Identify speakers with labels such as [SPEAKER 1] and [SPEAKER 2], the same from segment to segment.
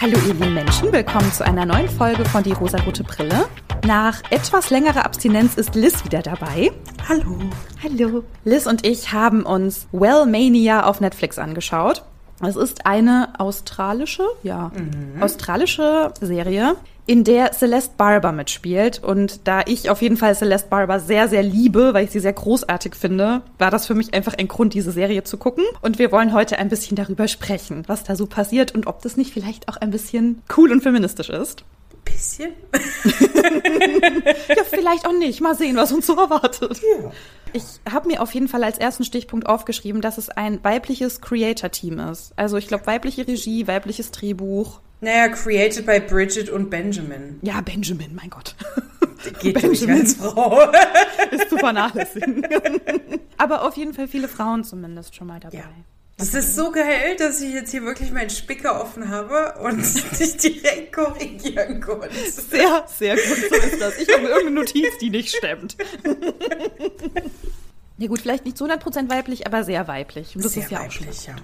[SPEAKER 1] Hallo ihr lieben Menschen, willkommen zu einer neuen Folge von Die rosarote Brille. Nach etwas längerer Abstinenz ist Liz wieder dabei.
[SPEAKER 2] Hallo.
[SPEAKER 1] Hallo. Liz und ich haben uns Wellmania auf Netflix angeschaut. Es ist eine australische, ja, australische Serie, in der Celeste Barber mitspielt. Und da ich auf jeden Fall Celeste Barber sehr, sehr liebe, weil ich sie sehr großartig finde, war das für mich einfach ein Grund, diese Serie zu gucken. Und wir wollen heute ein bisschen darüber sprechen, was da so passiert und ob das nicht vielleicht auch ein bisschen cool und feministisch ist.
[SPEAKER 2] Bisschen?
[SPEAKER 1] Ja, vielleicht auch nicht. Mal sehen, was uns so erwartet.
[SPEAKER 2] Ja.
[SPEAKER 1] Ich habe mir auf jeden Fall als ersten Stichpunkt aufgeschrieben, dass es ein weibliches Creator-Team ist. Also ich glaube, weibliche Regie, weibliches Drehbuch.
[SPEAKER 2] Naja, created by Bridget und Benjamin.
[SPEAKER 1] Ja, Benjamin, mein Gott.
[SPEAKER 2] Geht durch
[SPEAKER 1] Benjamin.
[SPEAKER 2] als Frau.
[SPEAKER 1] ist zu vernachlässigen. Aber auf jeden Fall viele Frauen zumindest schon mal dabei.
[SPEAKER 2] Ja. Das ist so geil, dass ich jetzt hier wirklich meinen Spicker offen habe und dich direkt korrigieren konnte.
[SPEAKER 1] Sehr, sehr gut, so ist das. Ich habe irgendeine Notiz, die nicht stimmt. Ja gut, vielleicht nicht zu 100% weiblich, aber sehr weiblich. Und das
[SPEAKER 2] Sehr
[SPEAKER 1] ist ja auch schon.
[SPEAKER 2] weiblich, ja.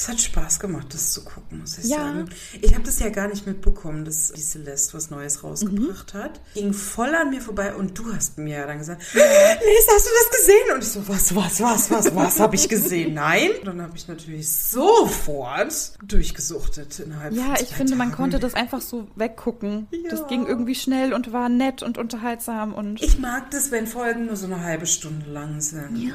[SPEAKER 2] Es hat Spaß gemacht, das zu gucken, muss ich
[SPEAKER 1] Ja.
[SPEAKER 2] sagen. Ich habe das ja gar nicht mitbekommen, dass die Celeste was Neues rausgebracht
[SPEAKER 1] Mhm.
[SPEAKER 2] hat. Ging voll an mir vorbei und du hast mir ja dann gesagt, Lies, hast du das gesehen? Und ich so, was, was, was, was, was habe ich gesehen? Nein. Dann habe ich natürlich sofort durchgesuchtet innerhalb von
[SPEAKER 1] Ja, ich finde, man
[SPEAKER 2] Tagen.
[SPEAKER 1] konnte das einfach so weggucken.
[SPEAKER 2] Ja.
[SPEAKER 1] Das ging irgendwie schnell und war nett und unterhaltsam und.
[SPEAKER 2] Ich mag das, wenn Folgen nur so eine halbe Stunde lang sind.
[SPEAKER 1] Ja.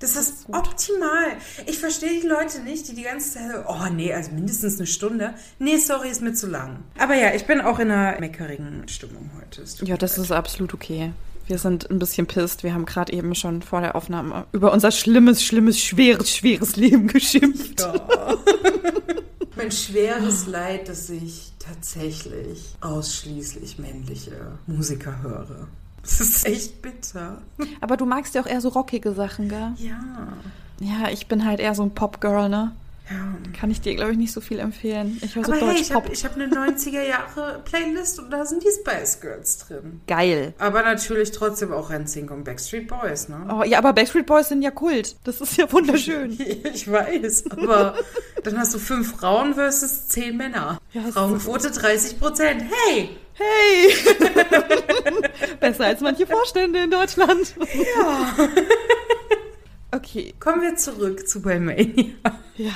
[SPEAKER 2] Das ist optimal. Ich verstehe die Leute nicht, die die ganze Zeit so, oh nee, also mindestens eine Stunde. Nee, sorry, ist mir zu lang. Aber ja, ich bin auch in einer meckerigen Stimmung heute.
[SPEAKER 1] Ja, das
[SPEAKER 2] leid.
[SPEAKER 1] ist absolut okay. Wir sind ein bisschen pisst. Wir haben gerade eben schon vor der Aufnahme über unser schlimmes, schlimmes, schweres, schweres Leben geschimpft.
[SPEAKER 2] Ja. mein schweres Leid, dass ich tatsächlich ausschließlich männliche Musiker höre. Das ist echt bitter.
[SPEAKER 1] Aber du magst ja auch eher so rockige Sachen, gell?
[SPEAKER 2] Ja.
[SPEAKER 1] Ja, ich bin halt eher so ein Popgirl, ne?
[SPEAKER 2] Ja.
[SPEAKER 1] Kann ich dir, glaube ich, nicht so viel empfehlen. Ich höre so
[SPEAKER 2] Aber hey, ich habe hab eine 90er-Jahre-Playlist und da sind die Spice Girls drin.
[SPEAKER 1] Geil.
[SPEAKER 2] Aber natürlich trotzdem auch NSYNC und Backstreet Boys, ne?
[SPEAKER 1] Oh, ja, aber Backstreet Boys sind ja Kult. Das ist ja wunderschön.
[SPEAKER 2] Ich weiß, aber dann hast du fünf Frauen versus zehn Männer.
[SPEAKER 1] Ja,
[SPEAKER 2] Frauenquote 30 Prozent. Hey!
[SPEAKER 1] Hey! Besser als manche Vorstände in Deutschland.
[SPEAKER 2] Ja.
[SPEAKER 1] Okay,
[SPEAKER 2] Kommen wir zurück zu Wellmania.
[SPEAKER 1] Ja,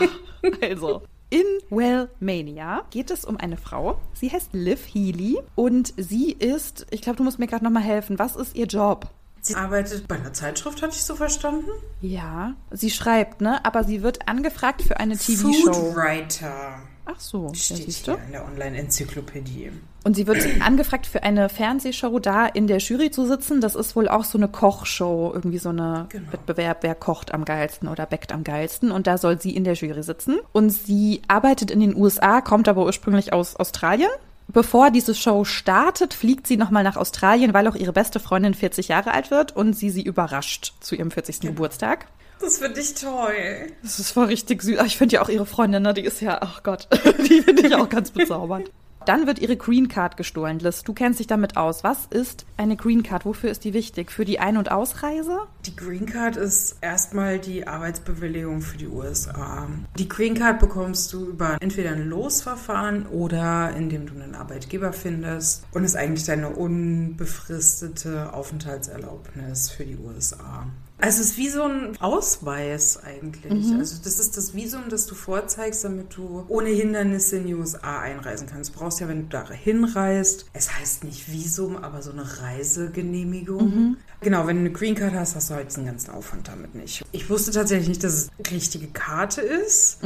[SPEAKER 1] also. In Wellmania geht es um eine Frau. Sie heißt Liv Healy und sie ist, ich glaube, du musst mir gerade nochmal helfen. Was ist ihr Job?
[SPEAKER 2] Sie arbeitet bei einer Zeitschrift, hatte ich so verstanden?
[SPEAKER 1] Ja, sie schreibt, ne? Aber sie wird angefragt für eine TV-Show.
[SPEAKER 2] Foodwriter.
[SPEAKER 1] Ach so, ja,
[SPEAKER 2] Steht
[SPEAKER 1] siehst
[SPEAKER 2] hier
[SPEAKER 1] du.
[SPEAKER 2] in der Online-Enzyklopädie.
[SPEAKER 1] Und sie wird angefragt für eine Fernsehshow da in der Jury zu sitzen. Das ist wohl auch so eine Kochshow, irgendwie so eine
[SPEAKER 2] Genau.
[SPEAKER 1] Wettbewerb, wer kocht am geilsten oder backt am geilsten. Und da soll sie in der Jury sitzen. Und sie arbeitet in den USA, kommt aber ursprünglich aus Australien. Bevor diese Show startet, fliegt sie nochmal nach Australien, weil auch ihre beste Freundin 40 Jahre alt wird und sie sie überrascht zu ihrem 40. Geburtstag.
[SPEAKER 2] Das finde ich toll.
[SPEAKER 1] Das ist voll richtig süß. Ach, Ich finde ja auch ihre Freundin, ne, die ist ja, ach Gott, die finde ich auch ganz bezaubernd. Dann wird ihre Green Card gestohlen. Liz, du kennst dich damit aus. Was ist eine Green Card? Wofür ist die wichtig? Für die Ein- und Ausreise?
[SPEAKER 2] Die Green Card ist erstmal die Arbeitsbewilligung für die USA. Die Green Card bekommst du über entweder ein Losverfahren oder indem du einen Arbeitgeber findest und ist eigentlich deine unbefristete Aufenthaltserlaubnis für die USA. Also es ist wie so ein Ausweis eigentlich. Also das ist das Visum, das du vorzeigst, damit du ohne Hindernisse in die USA einreisen kannst. Du brauchst ja, wenn du da hinreist, es heißt nicht Visum, aber so eine Reisegenehmigung. Genau, wenn du eine Green Card hast, hast du halt diesen ganzen Aufwand damit nicht. Ich wusste tatsächlich nicht, dass es eine richtige Karte ist.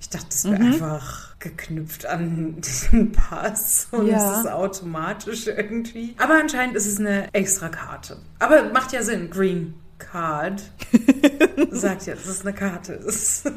[SPEAKER 2] Ich dachte, das wäre einfach geknüpft an diesen Pass und
[SPEAKER 1] Ja.
[SPEAKER 2] es ist automatisch irgendwie. Aber anscheinend ist es eine extra Karte. Aber macht ja Sinn, Green Card. Sagt ja, dass es eine Karte ist.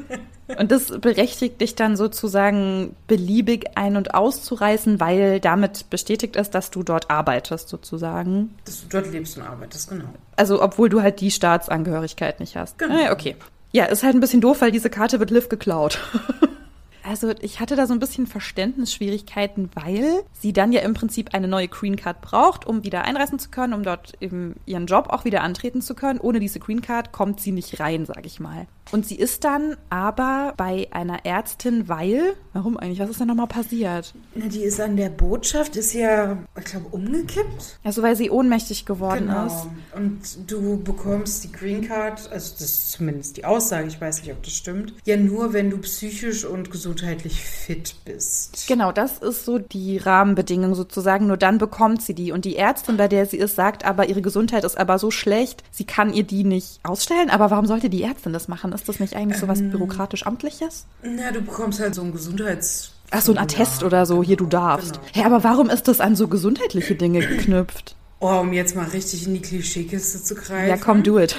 [SPEAKER 1] Und das berechtigt dich dann sozusagen beliebig ein- und auszureisen, weil damit bestätigt ist, dass du dort arbeitest sozusagen.
[SPEAKER 2] Dass du dort lebst und arbeitest, genau.
[SPEAKER 1] Also obwohl du halt die Staatsangehörigkeit nicht hast.
[SPEAKER 2] Genau.
[SPEAKER 1] Ah, ja, okay. Ja, ist halt ein bisschen doof, weil diese Karte wird Liv geklaut. Also ich hatte da so ein bisschen Verständnisschwierigkeiten, weil sie dann ja im Prinzip eine neue Green Card braucht, um wieder einreisen zu können, um dort eben ihren Job auch wieder antreten zu können. Ohne diese Green Card kommt sie nicht rein, sag ich mal. Und sie ist dann aber bei einer Ärztin, weil, warum eigentlich? Was ist denn nochmal passiert?
[SPEAKER 2] Na, die ist an der Botschaft, ist ja, ich glaube, umgekippt.
[SPEAKER 1] Also weil sie ohnmächtig geworden
[SPEAKER 2] Genau.
[SPEAKER 1] ist.
[SPEAKER 2] Und du bekommst die Green Card, also das ist zumindest die Aussage, ich weiß nicht, ob das stimmt, ja nur, wenn du psychisch und gesundheitlich fit bist.
[SPEAKER 1] Genau, das ist so die Rahmenbedingung sozusagen. Nur dann bekommt sie die. Und die Ärztin, bei der sie ist, sagt aber, ihre Gesundheit ist aber so schlecht, sie kann ihr die nicht ausstellen. Aber warum sollte die Ärztin das machen? Ist das nicht eigentlich so was bürokratisch-amtliches?
[SPEAKER 2] Na, du bekommst halt so ein Gesundheits...
[SPEAKER 1] Ach, so ein Attest
[SPEAKER 2] Ja,
[SPEAKER 1] oder so, hier, du
[SPEAKER 2] genau,
[SPEAKER 1] darfst.
[SPEAKER 2] genau.
[SPEAKER 1] Hä, aber warum ist das an so gesundheitliche Dinge geknüpft?
[SPEAKER 2] Oh, um jetzt mal richtig in die Klischeekiste zu greifen.
[SPEAKER 1] Ja, komm, do it.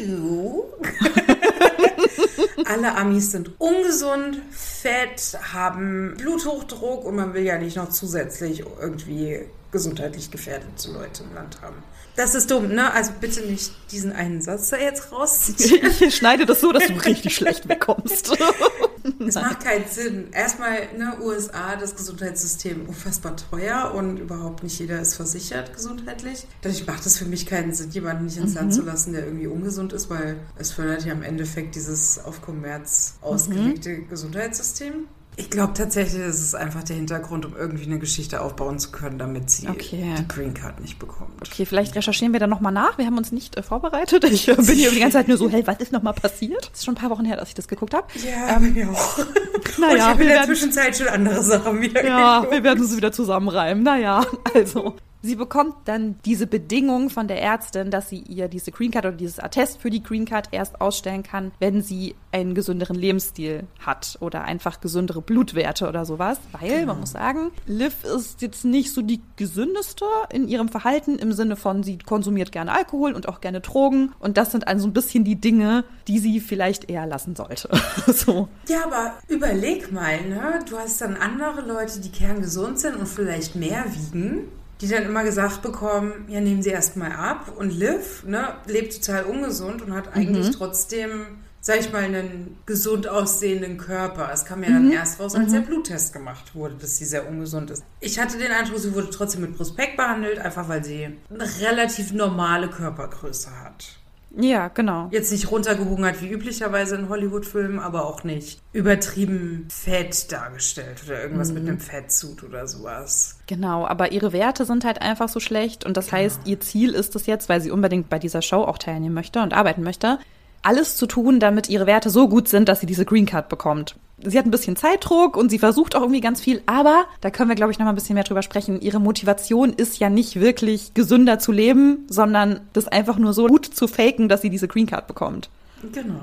[SPEAKER 2] Ew. Alle Amis sind ungesund, fett, haben Bluthochdruck und man will ja nicht noch zusätzlich irgendwie gesundheitlich gefährdete Leute im Land haben. Das ist dumm, ne? Also bitte nicht diesen einen Satz da jetzt rausziehen.
[SPEAKER 1] Ich schneide das so, dass du richtig schlecht wegkommst.
[SPEAKER 2] Es macht keinen Sinn. Erstmal, ne, USA, das Gesundheitssystem unfassbar teuer und überhaupt nicht jeder ist versichert gesundheitlich. Dadurch macht es für mich keinen Sinn, jemanden nicht ins Land zu lassen, der irgendwie ungesund ist, weil es fördert ja im Endeffekt dieses auf Kommerz ausgelegte Gesundheitssystem. Ich glaube tatsächlich, das ist einfach der Hintergrund, um irgendwie eine Geschichte aufbauen zu können, damit sie
[SPEAKER 1] Okay.
[SPEAKER 2] die Green Card nicht bekommt.
[SPEAKER 1] Okay, vielleicht recherchieren wir dann nochmal nach. Wir haben uns nicht äh, vorbereitet. Ich äh, bin hier die ganze Zeit nur so, hey, was ist nochmal passiert? Das ist schon ein paar Wochen her, dass ich das geguckt habe.
[SPEAKER 2] Ja, bei mir auch.
[SPEAKER 1] naja,
[SPEAKER 2] und ich habe in der
[SPEAKER 1] werden-
[SPEAKER 2] Zwischenzeit schon andere Sachen wieder
[SPEAKER 1] Ja,
[SPEAKER 2] geguckt.
[SPEAKER 1] wir werden es wieder zusammenreimen. Naja, also. Sie bekommt dann diese Bedingung von der Ärztin, dass sie ihr diese Green Card oder dieses Attest für die Green Card erst ausstellen kann, wenn sie einen gesünderen Lebensstil hat oder einfach gesündere Blutwerte oder sowas. Weil, man muss sagen, Liv ist jetzt nicht so die gesündeste in ihrem Verhalten im Sinne von, sie konsumiert gerne Alkohol und auch gerne Drogen. Und das sind also ein bisschen die Dinge, die sie vielleicht eher lassen sollte. so.
[SPEAKER 2] Ja, aber überleg mal, ne? Du hast dann andere Leute, die kerngesund sind und vielleicht mehr wiegen, die dann immer gesagt bekommen, ja, nehmen sie erstmal ab. Und Liv, ne, lebt total ungesund und hat eigentlich trotzdem, sag ich mal, einen gesund aussehenden Körper. Es kam ja dann erst raus, als der Bluttest gemacht wurde, dass sie sehr ungesund ist. Ich hatte den Eindruck, sie wurde trotzdem mit Prospekt behandelt, einfach weil sie eine relativ normale Körpergröße hat.
[SPEAKER 1] Ja, genau.
[SPEAKER 2] Jetzt nicht runtergehungert wie üblicherweise in Hollywood-Filmen, aber auch nicht übertrieben fett dargestellt oder irgendwas mit einem Fettsuit oder sowas.
[SPEAKER 1] Genau, aber ihre Werte sind halt einfach so schlecht und das heißt, ihr Ziel ist es jetzt, weil sie unbedingt bei dieser Show auch teilnehmen möchte und arbeiten möchte, alles zu tun, damit ihre Werte so gut sind, dass sie diese Green Card bekommt. Sie hat ein bisschen Zeitdruck und sie versucht auch irgendwie ganz viel, aber da können wir, glaube ich, noch mal ein bisschen mehr drüber sprechen. Ihre Motivation ist ja nicht wirklich gesünder zu leben, sondern das einfach nur so gut zu faken, dass sie diese Green Card bekommt.
[SPEAKER 2] Genau.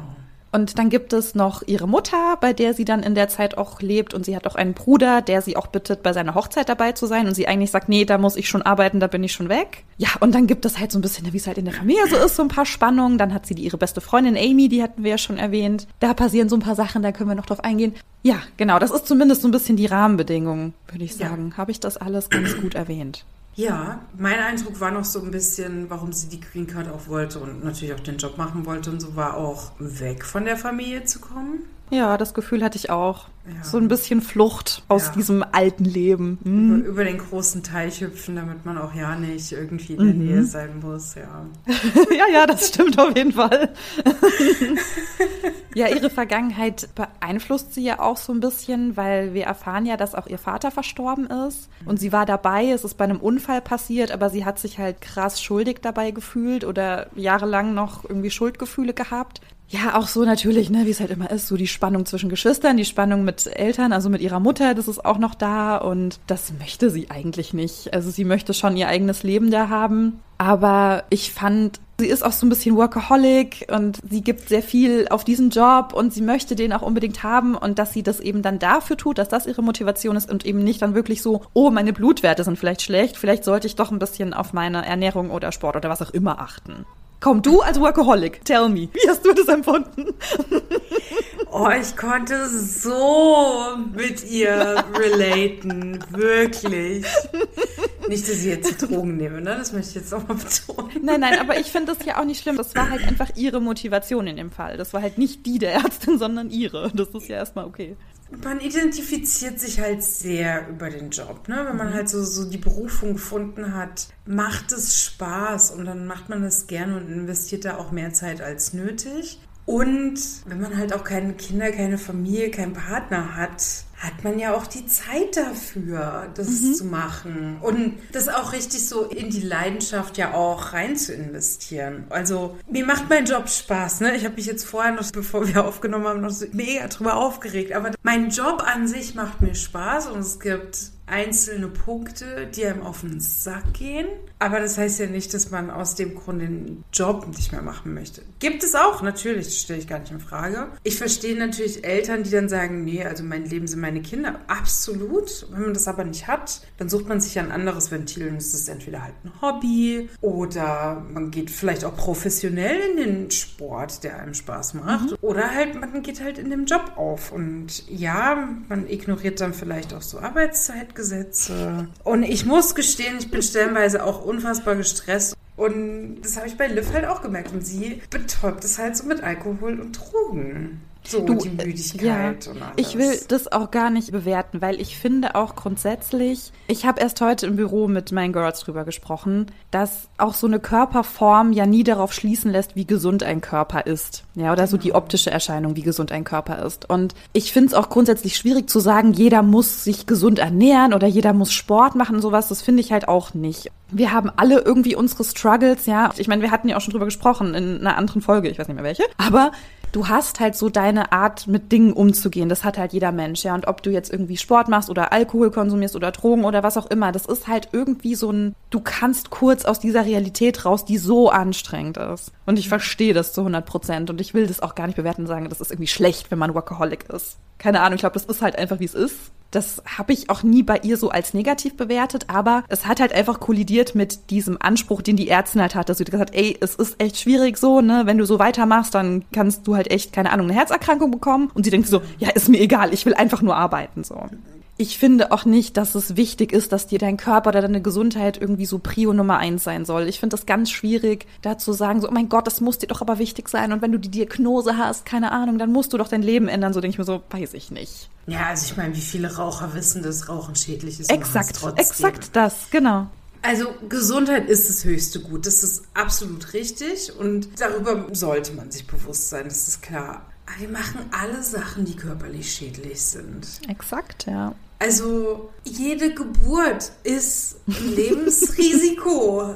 [SPEAKER 1] Und dann gibt es noch ihre Mutter, bei der sie dann in der Zeit auch lebt. Und sie hat auch einen Bruder, der sie auch bittet, bei seiner Hochzeit dabei zu sein. Und sie eigentlich sagt, nee, da muss ich schon arbeiten, da bin ich schon weg. Ja, und dann gibt es halt so ein bisschen, wie es halt in der Familie so ist, so ein paar Spannungen. Dann hat sie die, ihre beste Freundin Amy, die hatten wir ja schon erwähnt. Da passieren so ein paar Sachen, da können wir noch drauf eingehen. Ja, genau, das ist zumindest so ein bisschen die Rahmenbedingung, würde ich
[SPEAKER 2] Ja.
[SPEAKER 1] sagen. Habe ich das alles ganz gut erwähnt.
[SPEAKER 2] Ja, mein Eindruck war noch so ein bisschen, warum sie die Green Card auch wollte und natürlich auch den Job machen wollte und so, war auch weg von der Familie zu kommen.
[SPEAKER 1] Ja, das Gefühl hatte ich auch.
[SPEAKER 2] Ja.
[SPEAKER 1] So ein bisschen Flucht aus
[SPEAKER 2] Ja.
[SPEAKER 1] diesem alten Leben. Hm.
[SPEAKER 2] Über den großen Teich hüpfen, damit man auch ja nicht irgendwie in der Nähe sein muss, ja.
[SPEAKER 1] ja, ja, das stimmt auf jeden Fall. ja, ihre Vergangenheit beeinflusst sie ja auch so ein bisschen, weil wir erfahren ja, dass auch ihr Vater verstorben ist. Und sie war dabei, es ist bei einem Unfall passiert, aber sie hat sich halt krass schuldig dabei gefühlt oder jahrelang noch irgendwie Schuldgefühle gehabt. Ja, auch so natürlich, ne, wie es halt immer ist, so die Spannung zwischen Geschwistern, die Spannung mit Eltern, also mit ihrer Mutter, das ist auch noch da und das möchte sie eigentlich nicht. Also sie möchte schon ihr eigenes Leben da haben, aber ich fand, sie ist auch so ein bisschen Workaholic und sie gibt sehr viel auf diesen Job und sie möchte den auch unbedingt haben und dass sie das eben dann dafür tut, dass das ihre Motivation ist und eben nicht dann wirklich so, oh, meine Blutwerte sind vielleicht schlecht, vielleicht sollte ich doch ein bisschen auf meine Ernährung oder Sport oder was auch immer achten. Komm, du als Workaholic, tell me, wie hast du das empfunden?
[SPEAKER 2] Oh, ich konnte so mit ihr relaten, wirklich. Nicht, dass ich jetzt die Drogen nehme, ne? Das möchte ich jetzt nochmal betonen.
[SPEAKER 1] Nein, nein, aber ich finde das ja auch nicht schlimm. Das war halt einfach ihre Motivation in dem Fall. Das war halt nicht die der Ärztin, sondern ihre. Das ist ja erstmal okay.
[SPEAKER 2] Man identifiziert sich halt sehr über den Job, ne? Wenn man halt so, so die Berufung gefunden hat, macht es Spaß und dann macht man das gerne und investiert da auch mehr Zeit als nötig. Und wenn man halt auch keine Kinder, keine Familie, keinen Partner hat, hat man ja auch die Zeit dafür, das mhm. zu machen. Und das auch richtig so in die Leidenschaft ja auch rein zu investieren. Also mir macht mein Job Spaß. Ne? Ich habe mich jetzt vorher noch, bevor wir aufgenommen haben, noch so mega drüber aufgeregt. Aber mein Job an sich macht mir Spaß und es gibt einzelne Punkte, die einem auf den Sack gehen. Aber das heißt ja nicht, dass man aus dem Grund den Job nicht mehr machen möchte. Gibt es auch, natürlich, das stelle ich gar nicht in Frage. Ich verstehe natürlich Eltern, die dann sagen, nee, also mein Leben sind meine Kinder. Absolut. Wenn man das aber nicht hat, dann sucht man sich ein anderes Ventil und es ist entweder halt ein Hobby oder man geht vielleicht auch professionell in den Sport, der einem Spaß macht. Mhm. Oder halt, man geht halt in dem Job auf. Und ja, man ignoriert dann vielleicht auch so Arbeitszeit Zeitgesetze. Und ich muss gestehen, ich bin stellenweise auch unfassbar gestresst. Und das habe ich bei Liv halt auch gemerkt. Und sie betäubt es halt so mit Alkohol und Drogen. So, du, die Müdigkeit
[SPEAKER 1] ja, und alles. Ich will das auch gar nicht bewerten, weil ich finde auch grundsätzlich, ich habe erst heute im Büro mit meinen Girls drüber gesprochen, dass auch so eine Körperform ja nie darauf schließen lässt, wie gesund ein Körper ist. Ja, oder so die genau. optische Erscheinung, wie gesund ein Körper ist. Und ich finde es auch grundsätzlich schwierig zu sagen, jeder muss sich gesund ernähren oder jeder muss Sport machen, sowas. Das finde ich halt auch nicht. Wir haben alle irgendwie unsere Struggles, ja. Ich meine, wir hatten ja auch schon drüber gesprochen in einer anderen Folge, ich weiß nicht mehr welche. Aber du hast halt so deine Art, mit Dingen umzugehen. Das hat halt jeder Mensch, ja. Und ob du jetzt irgendwie Sport machst oder Alkohol konsumierst oder Drogen oder was auch immer, das ist halt irgendwie so ein, du kannst kurz aus dieser Realität raus, die so anstrengend ist. Und ich verstehe das zu 100 Prozent. Und ich will das auch gar nicht bewerten und sagen, das ist irgendwie schlecht, wenn man Workaholic ist. Keine Ahnung, ich glaube, das ist halt einfach, wie es ist. Das habe ich auch nie bei ihr so als negativ bewertet, aber es hat halt einfach kollidiert mit diesem Anspruch, den die Ärztin halt hatte. Sie hat gesagt, ey, es ist echt schwierig so, ne? Wenn du so weitermachst, dann kannst du halt echt, keine Ahnung, eine Herzerkrankung bekommen. Und sie denkt so, ja, ist mir egal, ich will einfach nur arbeiten, so ich finde auch nicht, dass es wichtig ist, dass dir dein Körper oder deine Gesundheit irgendwie so Prio Nummer eins sein soll. Ich finde das ganz schwierig, da zu sagen, so, oh mein Gott, das muss dir doch aber wichtig sein. Und wenn du die Diagnose hast, keine Ahnung, dann musst du doch dein Leben ändern. So denke ich mir so, weiß ich nicht.
[SPEAKER 2] Ja, also ich meine, wie viele Raucher wissen, dass Rauchen schädlich ist?
[SPEAKER 1] Exakt, exakt das, genau.
[SPEAKER 2] Also Gesundheit ist das höchste Gut. Das ist absolut richtig und darüber sollte man sich bewusst sein, das ist klar. Aber wir machen alle Sachen, die körperlich schädlich sind.
[SPEAKER 1] Exakt, ja.
[SPEAKER 2] Also jede Geburt ist ein Lebensrisiko.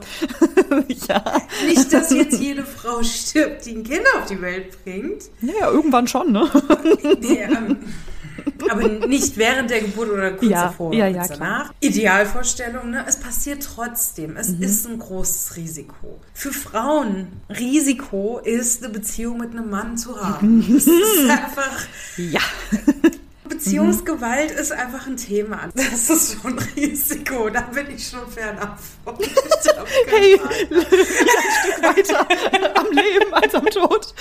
[SPEAKER 2] ja. Nicht, dass jetzt jede Frau stirbt, die ein Kind auf die Welt bringt.
[SPEAKER 1] Ja, irgendwann schon, ne?
[SPEAKER 2] Nee, ähm, aber nicht während der Geburt oder kurz ja, davor ja, ja, danach. Idealvorstellung, ne? es passiert trotzdem. Es mhm. ist ein großes Risiko. Für Frauen, Risiko ist eine Beziehung mit einem Mann zu haben. Das ist einfach.
[SPEAKER 1] Ja.
[SPEAKER 2] Beziehungsgewalt mhm. ist einfach ein Thema. Das ist schon ein Risiko. Da bin ich schon fernab von.
[SPEAKER 1] hey, ein Stück weiter am Leben als am Tod.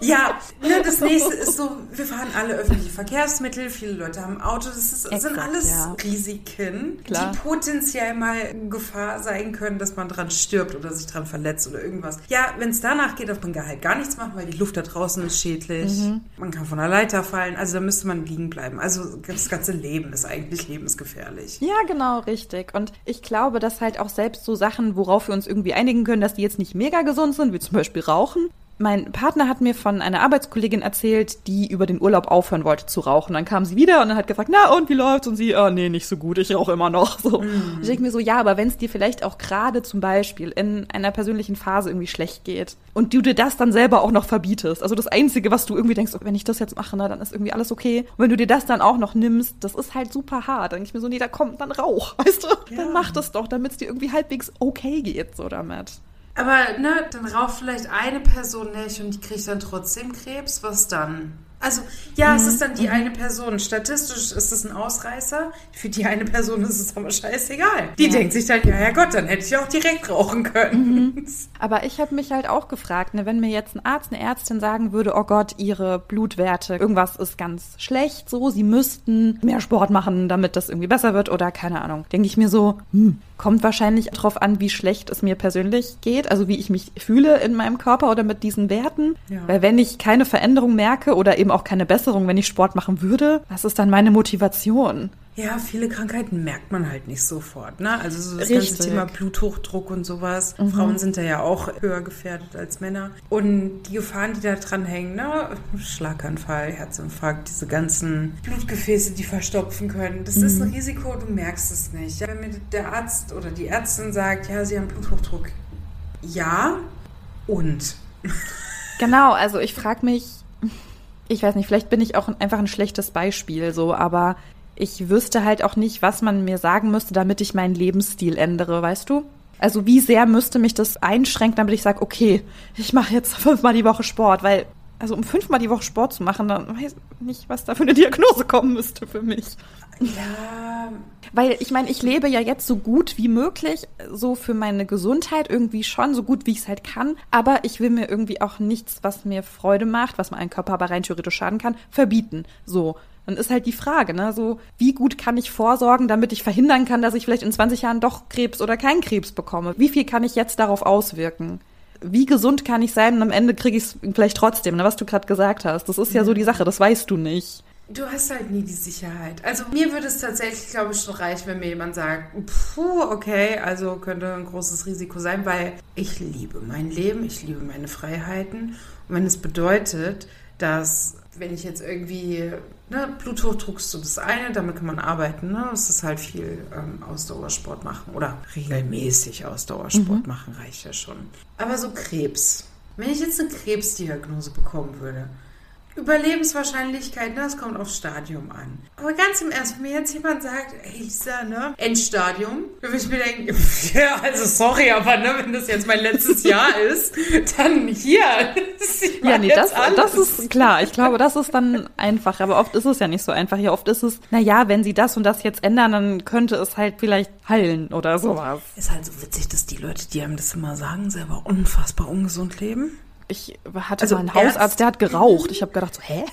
[SPEAKER 2] Ja, ne, das nächste ist so, wir fahren alle öffentliche Verkehrsmittel, viele Leute haben Auto, das ist, Exakt, sind alles ja. Risiken, Klar. die potenziell mal Gefahr sein können, dass man dran stirbt oder sich dran verletzt oder irgendwas. Ja, wenn es danach geht, darf man halt gar nichts machen, weil die Luft da draußen ist schädlich. Mhm. Man kann von der Leiter fallen, also da müsste man liegen bleiben. Also das ganze Leben ist eigentlich lebensgefährlich.
[SPEAKER 1] Ja, genau, richtig. Und ich glaube, dass halt auch selbst so Sachen, worauf wir uns irgendwie einigen können, dass die jetzt nicht mega gesund sind, wie zum Beispiel Rauchen, mein Partner hat mir von einer Arbeitskollegin erzählt, die über den Urlaub aufhören wollte zu rauchen. Dann kam sie wieder und dann hat gefragt, na und wie läuft's? Und sie, ah nee, nicht so gut, ich rauche immer noch. So. Mm. Ich denke mir so, ja, aber wenn es dir vielleicht auch gerade zum Beispiel in einer persönlichen Phase irgendwie schlecht geht und du dir das dann selber auch noch verbietest, also das Einzige, was du irgendwie denkst, wenn ich das jetzt mache, na, dann ist irgendwie alles okay. Und wenn du dir das dann auch noch nimmst, das ist halt super hart. Dann denke ich mir so, nee, da kommt dann Rauch, weißt du? Ja. Dann mach das doch, damit es dir irgendwie halbwegs okay geht, so damit.
[SPEAKER 2] Aber ne, dann raucht vielleicht eine Person nicht und die kriegt dann trotzdem Krebs. Was dann? Also, ja, mhm. es ist dann die mhm. eine Person. Statistisch ist es ein Ausreißer. Für die eine Person ist es aber scheißegal. Die ja. denkt sich dann, ja, ja Gott, dann hätte ich auch direkt rauchen können.
[SPEAKER 1] Mhm. Aber ich habe mich halt auch gefragt, ne, wenn mir jetzt ein Arzt, eine Ärztin sagen würde, oh Gott, ihre Blutwerte, irgendwas ist ganz schlecht, so, sie müssten mehr Sport machen, damit das irgendwie besser wird oder keine Ahnung. Denke ich mir so, hm, kommt wahrscheinlich darauf an, wie schlecht es mir persönlich geht, also wie ich mich fühle in meinem Körper oder mit diesen Werten. Ja. Weil wenn ich keine Veränderung merke oder eben auch keine Besserung, wenn ich Sport machen würde, was ist dann meine Motivation?
[SPEAKER 2] Ja, viele Krankheiten merkt man halt nicht sofort. Ne? Also so das Richtig. ganze Thema Bluthochdruck und sowas. Mhm. Frauen sind da ja auch höher gefährdet als Männer. Und die Gefahren, die da dran hängen, ne? Schlaganfall, Herzinfarkt, diese ganzen Blutgefäße, die verstopfen können, das mhm. ist ein mhm. Risiko, du merkst es nicht. Wenn mir der Arzt oder die Ärztin sagt, ja, sie haben Bluthochdruck, ja und.
[SPEAKER 1] Genau, also ich frage mich, ich weiß nicht, vielleicht bin ich auch einfach ein schlechtes Beispiel so, aber ich wüsste halt auch nicht, was man mir sagen müsste, damit ich meinen Lebensstil ändere, weißt du? Also wie sehr müsste mich das einschränken, damit ich sage, okay, ich mache jetzt fünfmal die Woche Sport, weil also um fünfmal die Woche Sport zu machen, dann weiß ich nicht, was da für eine Diagnose kommen müsste für mich. Ja. Weil ich meine, ich lebe ja jetzt so gut wie möglich, so für meine Gesundheit irgendwie schon, so gut wie ich es halt kann. Aber ich will mir irgendwie auch nichts, was mir Freude macht, was meinen Körper aber rein theoretisch schaden kann, verbieten. So. Dann ist halt die Frage, ne, so, wie gut kann ich vorsorgen, damit ich verhindern kann, dass ich vielleicht in 20 Jahren doch Krebs oder keinen Krebs bekomme? Wie viel kann ich jetzt darauf auswirken? Wie gesund kann ich sein und am Ende kriege ich es vielleicht trotzdem, ne, was du gerade gesagt hast. Das ist ja so die Sache, das weißt du nicht.
[SPEAKER 2] Du hast halt nie die Sicherheit. Also mir würde es tatsächlich, glaube ich, schon reichen, wenn mir jemand sagt, puh, okay, also könnte ein großes Risiko sein, weil ich liebe mein Leben, ich liebe meine Freiheiten. Und wenn es bedeutet, dass wenn ich jetzt irgendwie, ne, Bluthochdruck ist so das eine, damit kann man arbeiten, ne? Es ist halt viel ähm, Ausdauersport machen oder regelmäßig Ausdauersport mhm. machen, reicht ja schon. Aber so Krebs. Wenn ich jetzt eine Krebsdiagnose bekommen würde, Überlebenswahrscheinlichkeit, das kommt aufs Stadium an. Aber ganz im Ernst, wenn mir jetzt jemand sagt, ey Lisa, ne, Endstadium, dann würde ich mir denken, ja, also sorry, aber ne, wenn das jetzt mein letztes Jahr ist, dann hier.
[SPEAKER 1] Ja, nee, das, das ist klar. Ich glaube, das ist dann einfach. Aber oft ist es ja nicht so einfach. Ja, oft ist es, naja, wenn sie das und das jetzt ändern, dann könnte es halt vielleicht heilen oder sowas.
[SPEAKER 2] Ist halt so witzig, dass die Leute, die einem das immer sagen, selber unfassbar ungesund leben
[SPEAKER 1] ich hatte also mal einen Hausarzt, der hat geraucht. Ich habe gedacht so, hä?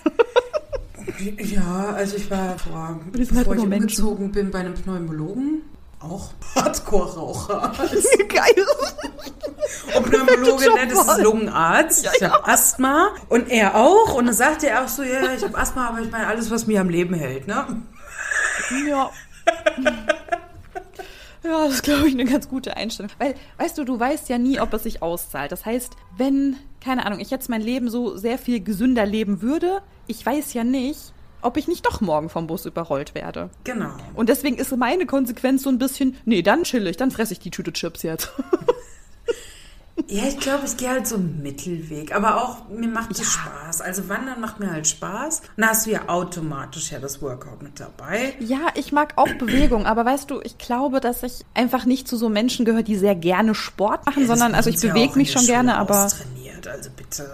[SPEAKER 2] Ja, also ich war vor, bevor halt ich umgezogen bin bei einem Pneumologen, auch Hardcore-Raucher. Geil. Und Pneumologe, ne, das ist Lungenarzt. Ja, ich habe Asthma und er auch. Und dann sagte er auch so, ja, ich habe Asthma, aber ich meine alles, was mir am Leben hält, ne?
[SPEAKER 1] Ja. Ja, das ist, glaube ich, eine ganz gute Einstellung. Weil, weißt du, du weißt ja nie, ob es sich auszahlt. Das heißt, wenn, keine Ahnung, ich jetzt mein Leben so sehr viel gesünder leben würde, ich weiß ja nicht, ob ich nicht doch morgen vom Bus überrollt werde.
[SPEAKER 2] Genau.
[SPEAKER 1] Und deswegen ist meine Konsequenz so ein bisschen, nee, dann chill ich, dann fresse ich die Tüte Chips jetzt.
[SPEAKER 2] Ja, ich glaube, ich gehe halt so einen Mittelweg. Aber auch, mir macht es ja. Spaß. Also Wandern macht mir halt Spaß. Und da hast du ja automatisch ja das Workout mit dabei.
[SPEAKER 1] Ja, ich mag auch Bewegung. Aber weißt du, ich glaube, dass ich einfach nicht zu so Menschen gehöre, die sehr gerne Sport machen, ja, sondern also ich bewege mich schon gerne, aber.
[SPEAKER 2] Trainiert, also bitte.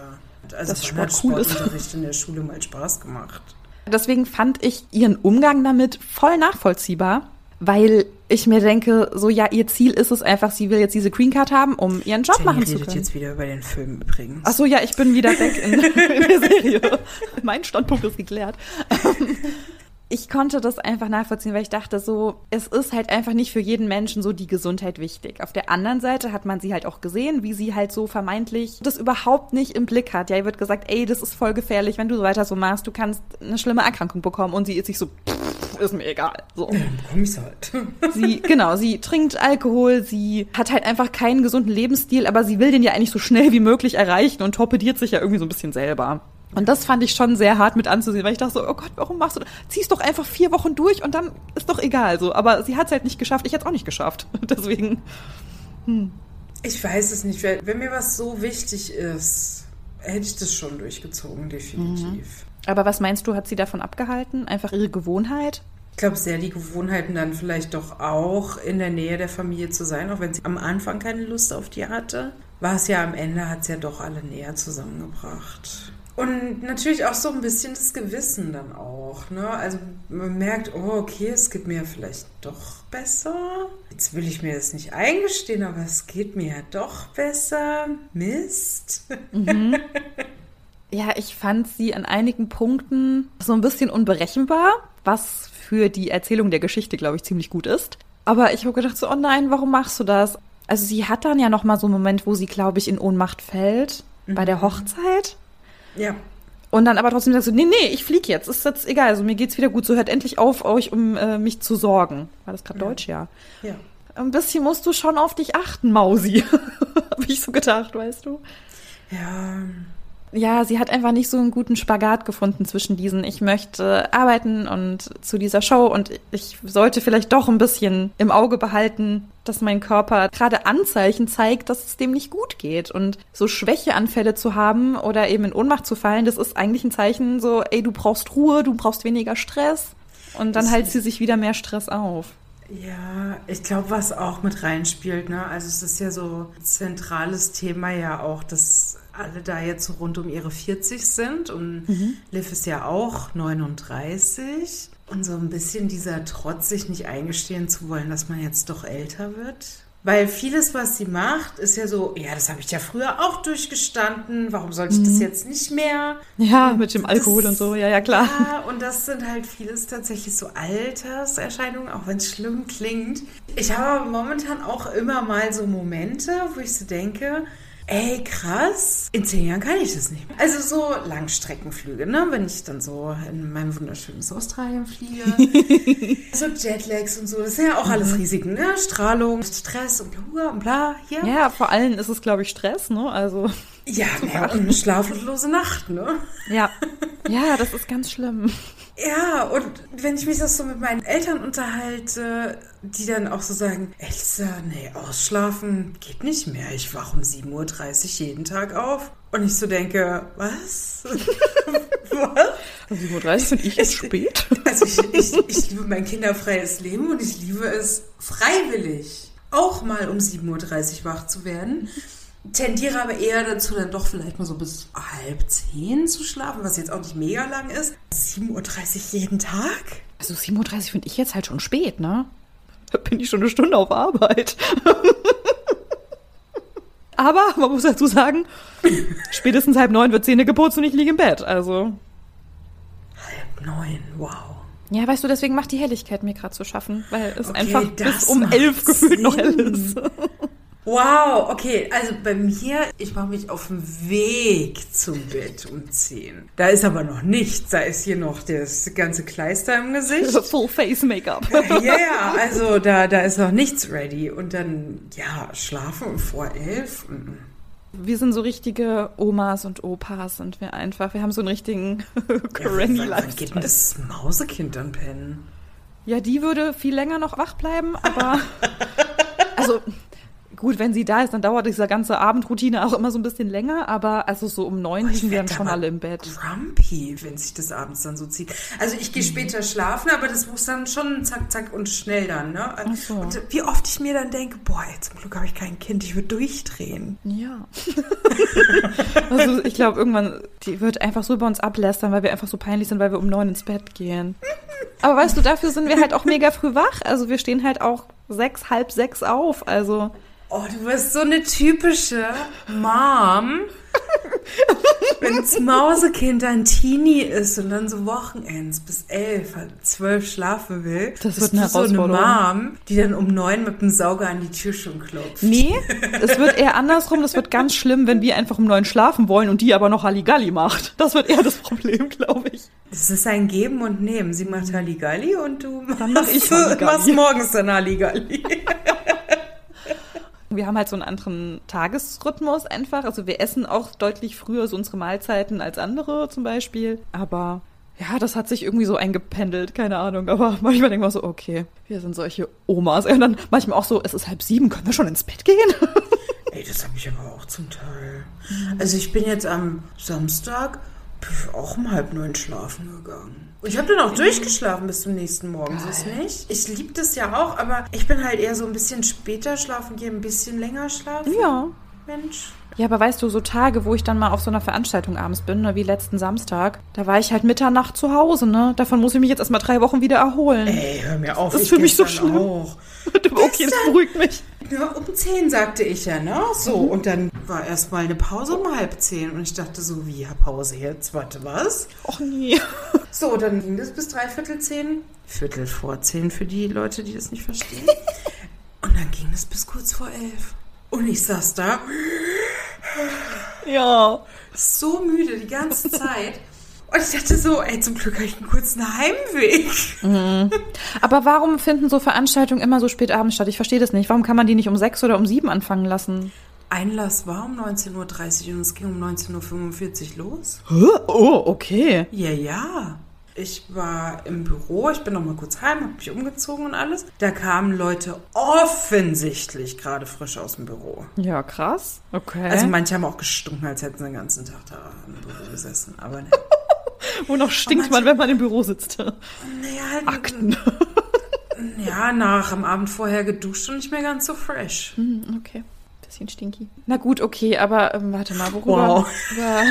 [SPEAKER 1] Also das Sport cool ist.
[SPEAKER 2] in der Schule mal Spaß gemacht.
[SPEAKER 1] Deswegen fand ich ihren Umgang damit voll nachvollziehbar weil ich mir denke, so ja, ihr Ziel ist es einfach, sie will jetzt diese Green Card haben, um ihren Job Jenny machen zu können. redet
[SPEAKER 2] jetzt wieder über den Film übrigens.
[SPEAKER 1] Ach so, ja, ich bin wieder weg in, in der Serie. mein Standpunkt ist geklärt. ich konnte das einfach nachvollziehen, weil ich dachte so, es ist halt einfach nicht für jeden Menschen so die Gesundheit wichtig. Auf der anderen Seite hat man sie halt auch gesehen, wie sie halt so vermeintlich das überhaupt nicht im Blick hat. Ja, ihr wird gesagt, ey, das ist voll gefährlich, wenn du so weiter so machst, du kannst eine schlimme Erkrankung bekommen und sie ist sich so, pff, ist mir egal. So. Ja,
[SPEAKER 2] ich's halt.
[SPEAKER 1] sie, genau, sie trinkt Alkohol, sie hat halt einfach keinen gesunden Lebensstil, aber sie will den ja eigentlich so schnell wie möglich erreichen und torpediert sich ja irgendwie so ein bisschen selber. Und das fand ich schon sehr hart mit anzusehen, weil ich dachte so, oh Gott, warum machst du das? Ziehst doch einfach vier Wochen durch und dann ist doch egal so. Aber sie hat es halt nicht geschafft, ich hätte es auch nicht geschafft. Deswegen.
[SPEAKER 2] Hm. Ich weiß es nicht. Wenn mir was so wichtig ist, hätte ich das schon durchgezogen, definitiv. Mhm.
[SPEAKER 1] Aber was meinst du, hat sie davon abgehalten? Einfach ihre Gewohnheit?
[SPEAKER 2] Ich glaube sehr die Gewohnheiten dann vielleicht doch auch in der Nähe der Familie zu sein, auch wenn sie am Anfang keine Lust auf die hatte. War es ja am Ende, hat es ja doch alle näher zusammengebracht. Und natürlich auch so ein bisschen das Gewissen dann auch. Ne? Also man merkt, oh, okay, es geht mir vielleicht doch besser. Jetzt will ich mir das nicht eingestehen, aber es geht mir ja doch besser. Mist. Mhm.
[SPEAKER 1] Ja, ich fand sie an einigen Punkten so ein bisschen unberechenbar, was für die Erzählung der Geschichte, glaube ich, ziemlich gut ist. Aber ich habe gedacht so, oh nein, warum machst du das? Also sie hat dann ja noch mal so einen Moment, wo sie, glaube ich, in Ohnmacht fällt mhm. bei der Hochzeit.
[SPEAKER 2] Ja.
[SPEAKER 1] Und dann aber trotzdem sagst du, nee, nee, ich flieg jetzt. Ist jetzt egal. Also mir geht's wieder gut. So hört endlich auf, euch um äh, mich zu sorgen. War das gerade ja. Deutsch, ja?
[SPEAKER 2] Ja.
[SPEAKER 1] Ein bisschen musst du schon auf dich achten, Mausi. Habe ich so gedacht, weißt du?
[SPEAKER 2] Ja
[SPEAKER 1] ja, sie hat einfach nicht so einen guten Spagat gefunden zwischen diesen, ich möchte arbeiten und zu dieser Show und ich sollte vielleicht doch ein bisschen im Auge behalten, dass mein Körper gerade Anzeichen zeigt, dass es dem nicht gut geht. Und so Schwächeanfälle zu haben oder eben in Ohnmacht zu fallen, das ist eigentlich ein Zeichen so, ey, du brauchst Ruhe, du brauchst weniger Stress. Und dann hält sie sich wieder mehr Stress auf.
[SPEAKER 2] Ja, ich glaube, was auch mit reinspielt, ne? Also es ist ja so ein zentrales Thema ja auch, dass alle da jetzt so rund um ihre 40 sind und mhm. Liv ist ja auch 39 und so ein bisschen dieser Trotz, sich nicht eingestehen zu wollen, dass man jetzt doch älter wird. Weil vieles, was sie macht, ist ja so, ja, das habe ich ja früher auch durchgestanden, warum sollte ich mhm. das jetzt nicht mehr?
[SPEAKER 1] Ja, und mit dem Alkohol das, und so, ja, ja, klar.
[SPEAKER 2] Ja, und das sind halt vieles tatsächlich so Alterserscheinungen, auch wenn es schlimm klingt. Ich habe momentan auch immer mal so Momente, wo ich so denke, Ey, krass. In zehn Jahren kann ich das nicht mehr. Also so Langstreckenflüge, ne? Wenn ich dann so in meinem wunderschönen Australien fliege. so Jetlags und so. Das sind ja auch alles mhm. Risiken, ne? Strahlung, Stress und bla und bla.
[SPEAKER 1] Hier. Ja, vor allem ist es, glaube ich, Stress, ne? Also.
[SPEAKER 2] Ja, ja und eine schlaflose Nacht, ne?
[SPEAKER 1] Ja. Ja, das ist ganz schlimm.
[SPEAKER 2] Ja, und wenn ich mich das so mit meinen Eltern unterhalte, die dann auch so sagen, Elsa, nee, ausschlafen geht nicht mehr. Ich wache um 7.30 Uhr jeden Tag auf. Und ich so denke, was?
[SPEAKER 1] was? 7.30 Uhr sind ich jetzt spät?
[SPEAKER 2] Also ich, ich, ich liebe mein kinderfreies Leben und ich liebe es freiwillig, auch mal um 7.30 Uhr wach zu werden tendiere aber eher dazu, dann doch vielleicht mal so bis halb zehn zu schlafen, was jetzt auch nicht mega lang ist. 7.30 Uhr jeden Tag?
[SPEAKER 1] Also 7.30 Uhr finde ich jetzt halt schon spät, ne? Da bin ich schon eine Stunde auf Arbeit. aber man muss dazu sagen, spätestens halb neun wird Zähne geputzt und ich liege im Bett, also.
[SPEAKER 2] Halb neun, wow.
[SPEAKER 1] Ja, weißt du, deswegen macht die Helligkeit mir gerade zu schaffen, weil es okay, einfach bis um elf gefühlt noch hell ist.
[SPEAKER 2] Wow, okay. Also bei mir, ich mache mich auf den Weg zum Bett um 10. Da ist aber noch nichts. Da ist hier noch das ganze Kleister im Gesicht.
[SPEAKER 1] Full Face Make-up.
[SPEAKER 2] Ja, yeah, also da, da ist noch nichts ready. Und dann, ja, schlafen vor elf.
[SPEAKER 1] Wir sind so richtige Omas und Opas sind wir einfach. Wir haben so einen richtigen Granny ja, Wann
[SPEAKER 2] geht denn das Mausekind dann pennen?
[SPEAKER 1] Ja, die würde viel länger noch wach bleiben, aber also Gut, wenn sie da ist, dann dauert diese ganze Abendroutine auch immer so ein bisschen länger, aber also so um neun liegen wir dann schon alle im Bett.
[SPEAKER 2] Grumpy, wenn sich das abends dann so zieht. Also ich gehe mhm. später schlafen, aber das muss dann schon zack, zack und schnell dann, ne? Ach so. Und wie oft ich mir dann denke, boah, ey, zum Glück habe ich kein Kind, ich würde durchdrehen.
[SPEAKER 1] Ja. also ich glaube, irgendwann, die wird einfach so über uns ablästern, weil wir einfach so peinlich sind, weil wir um neun ins Bett gehen. Aber weißt du, dafür sind wir halt auch mega früh wach. Also wir stehen halt auch sechs, halb sechs auf. Also
[SPEAKER 2] Oh, du bist so eine typische Mom. Wenn das Mausekind ein Teenie ist und dann so Wochenends bis elf, zwölf schlafen will,
[SPEAKER 1] das wird eine so eine
[SPEAKER 2] Mom, die dann um neun mit dem Sauger an die Tür schon klopft.
[SPEAKER 1] Nee, es wird eher andersrum. Das wird ganz schlimm, wenn wir einfach um neun schlafen wollen und die aber noch Halligalli macht. Das wird eher das Problem, glaube ich.
[SPEAKER 2] Es ist ein Geben und Nehmen. Sie macht Halligalli und du
[SPEAKER 1] dann mach ich Halligalli.
[SPEAKER 2] machst morgens dann Halligalli.
[SPEAKER 1] Wir haben halt so einen anderen Tagesrhythmus einfach. Also wir essen auch deutlich früher so unsere Mahlzeiten als andere zum Beispiel. Aber ja, das hat sich irgendwie so eingependelt, keine Ahnung. Aber manchmal denken wir so, okay, wir sind solche Omas. Und dann manchmal auch so, es ist halb sieben, können wir schon ins Bett gehen?
[SPEAKER 2] Ey, das habe ich aber auch zum Teil. Also ich bin jetzt am Samstag auch um halb neun schlafen gegangen. Ich habe dann auch durchgeschlafen bis zum nächsten Morgen, so ist nicht. Ich liebe das ja auch, aber ich bin halt eher so ein bisschen später schlafen, gehe ein bisschen länger schlafen.
[SPEAKER 1] Ja.
[SPEAKER 2] Mensch.
[SPEAKER 1] Ja, aber weißt du, so Tage, wo ich dann mal auf so einer Veranstaltung abends bin, ne, wie letzten Samstag, da war ich halt Mitternacht zu Hause, ne? Davon muss ich mich jetzt erstmal drei Wochen wieder erholen.
[SPEAKER 2] Ey, hör mir auf.
[SPEAKER 1] Das ist für mich so schlimm. Auch. okay, das beruhigt mich.
[SPEAKER 2] Ja, um zehn sagte ich ja, ne? So, mhm. und dann war erstmal eine Pause um halb zehn und ich dachte so, wie, ja, Pause jetzt? Warte, was?
[SPEAKER 1] Och nee.
[SPEAKER 2] So, dann ging das bis dreiviertel zehn. Viertel vor zehn für die Leute, die das nicht verstehen. Und dann ging es bis kurz vor elf. Und ich saß da
[SPEAKER 1] Ja.
[SPEAKER 2] so müde die ganze Zeit. Und ich dachte so, ey, zum Glück habe ich einen kurzen Heimweg.
[SPEAKER 1] Aber warum finden so Veranstaltungen immer so spät abends statt? Ich verstehe das nicht. Warum kann man die nicht um sechs oder um sieben anfangen lassen?
[SPEAKER 2] Einlass war um 19.30 Uhr und es ging um 19.45 Uhr los.
[SPEAKER 1] Oh, okay.
[SPEAKER 2] Ja, ja. Ich war im Büro, ich bin noch mal kurz heim, habe mich umgezogen und alles. Da kamen Leute offensichtlich gerade frisch aus dem Büro.
[SPEAKER 1] Ja, krass. Okay.
[SPEAKER 2] Also manche haben auch gestunken, als hätten sie den ganzen Tag da im Büro gesessen. Aber ne.
[SPEAKER 1] Wo noch stinkt
[SPEAKER 2] manche-
[SPEAKER 1] man, wenn man im Büro sitzt?
[SPEAKER 2] naja, halt,
[SPEAKER 1] Akten.
[SPEAKER 2] ja, nach am Abend vorher geduscht und nicht mehr ganz so fresh.
[SPEAKER 1] Hm, okay. Bisschen stinky. Na gut, okay, aber ähm, warte mal, worüber?
[SPEAKER 2] Wow.
[SPEAKER 1] Über,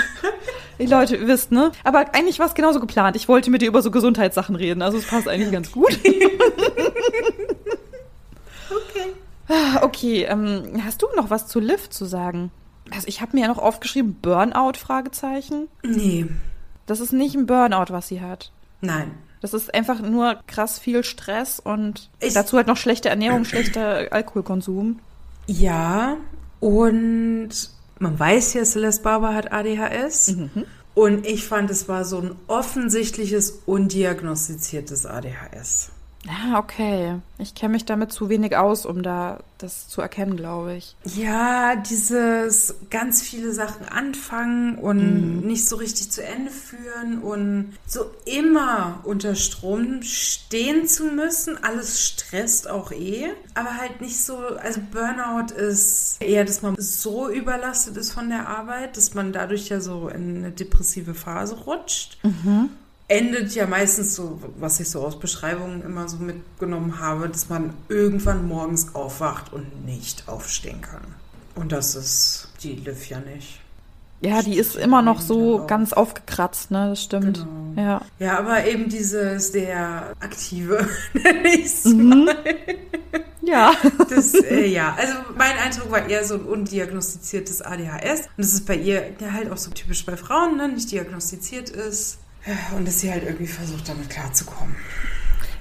[SPEAKER 1] die Leute, ihr wisst, ne? Aber eigentlich war es genauso geplant. Ich wollte mit dir über so Gesundheitssachen reden, also es passt eigentlich ganz gut.
[SPEAKER 2] Okay.
[SPEAKER 1] Ah, Okay, ähm, hast du noch was zu Liv zu sagen? Also ich habe mir ja noch aufgeschrieben, Burnout, Fragezeichen.
[SPEAKER 2] Nee,
[SPEAKER 1] Das ist nicht ein Burnout, was sie hat.
[SPEAKER 2] nein.
[SPEAKER 1] Das ist einfach nur krass viel Stress und
[SPEAKER 2] Ich-
[SPEAKER 1] dazu halt noch schlechte Ernährung, schlechter Alkoholkonsum.
[SPEAKER 2] Ja, und man weiß ja, Celeste Barber hat ADHS.
[SPEAKER 1] Mhm.
[SPEAKER 2] Und ich fand, es war so ein offensichtliches, undiagnostiziertes ADHS.
[SPEAKER 1] Ah, okay. Ich kenne mich damit zu wenig aus, um da das zu erkennen, glaube ich.
[SPEAKER 2] Ja, dieses ganz viele Sachen anfangen und
[SPEAKER 1] Mhm.
[SPEAKER 2] nicht so richtig zu Ende führen und so immer unter Strom stehen zu müssen. Alles stresst auch eh, aber halt nicht so, also Burnout ist eher, dass man so überlastet ist von der Arbeit, dass man dadurch ja so in eine depressive Phase rutscht. Endet ja meistens so, was ich so aus Beschreibungen immer so mitgenommen habe, dass man irgendwann morgens aufwacht und nicht aufstehen kann. Und das ist die Liv ja nicht.
[SPEAKER 1] Ja, die ist immer noch so ganz aufgekratzt, ne? Das stimmt.
[SPEAKER 2] Genau.
[SPEAKER 1] Ja.
[SPEAKER 2] Ja, aber eben dieses sehr aktive, nenne ich's
[SPEAKER 1] Mhm. Ja.
[SPEAKER 2] Das, äh, ja, also mein Eindruck war eher so ein undiagnostiziertes ADHS. Und das ist bei ihr ja halt auch so typisch bei Frauen, ne? Nicht diagnostiziert ist. Und dass sie halt irgendwie versucht, damit klarzukommen.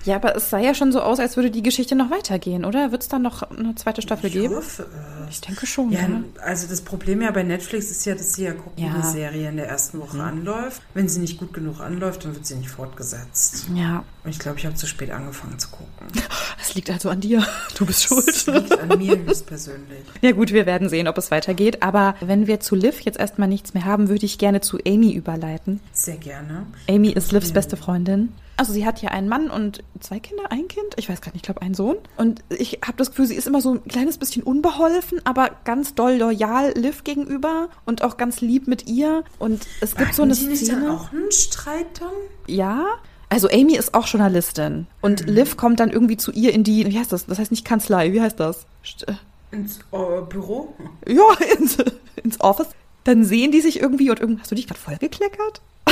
[SPEAKER 1] Ja, aber es sah ja schon so aus, als würde die Geschichte noch weitergehen, oder? Wird es dann noch eine zweite Staffel
[SPEAKER 2] Ich
[SPEAKER 1] geben?
[SPEAKER 2] hoffe es.
[SPEAKER 1] Ich denke schon.
[SPEAKER 2] Ja,
[SPEAKER 1] ne?
[SPEAKER 2] also das Problem ja bei Netflix ist ja, dass sie ja gucken,
[SPEAKER 1] Ja. Mhm.
[SPEAKER 2] wie eine Serie in der ersten Woche anläuft. Wenn sie nicht gut genug anläuft, dann wird sie nicht fortgesetzt.
[SPEAKER 1] Ja.
[SPEAKER 2] Und ich glaube, ich habe zu spät angefangen zu gucken.
[SPEAKER 1] Es liegt also an dir. Du bist schuld.
[SPEAKER 2] liegt an mir höchstpersönlich.
[SPEAKER 1] Ja gut, wir werden sehen, ob es weitergeht. Aber wenn wir zu Liv jetzt erstmal nichts mehr haben, würde ich gerne zu Amy überleiten.
[SPEAKER 2] Sehr gerne.
[SPEAKER 1] Amy ist Livs beste Freundin. Also sie hat ja einen Mann und zwei Kinder, ein Kind, ich weiß gar nicht, ich glaube einen Sohn. Und ich habe das Gefühl, sie ist immer so ein kleines bisschen unbeholfen, aber ganz doll loyal Liv gegenüber und auch ganz lieb mit ihr. Und es gibt so
[SPEAKER 2] Hatten
[SPEAKER 1] eine
[SPEAKER 2] die nicht dann
[SPEAKER 1] Szene.
[SPEAKER 2] auch einen Streit dann?
[SPEAKER 1] Ja. Also Amy ist auch Journalistin und Liv kommt dann irgendwie zu ihr in die, wie heißt das? Das heißt nicht Kanzlei, wie heißt das? Äh,
[SPEAKER 2] Ins äh, Büro?
[SPEAKER 1] Ja, ins, ins Office. Dann sehen die sich irgendwie und irgendwie. Hast du dich gerade vollgekleckert?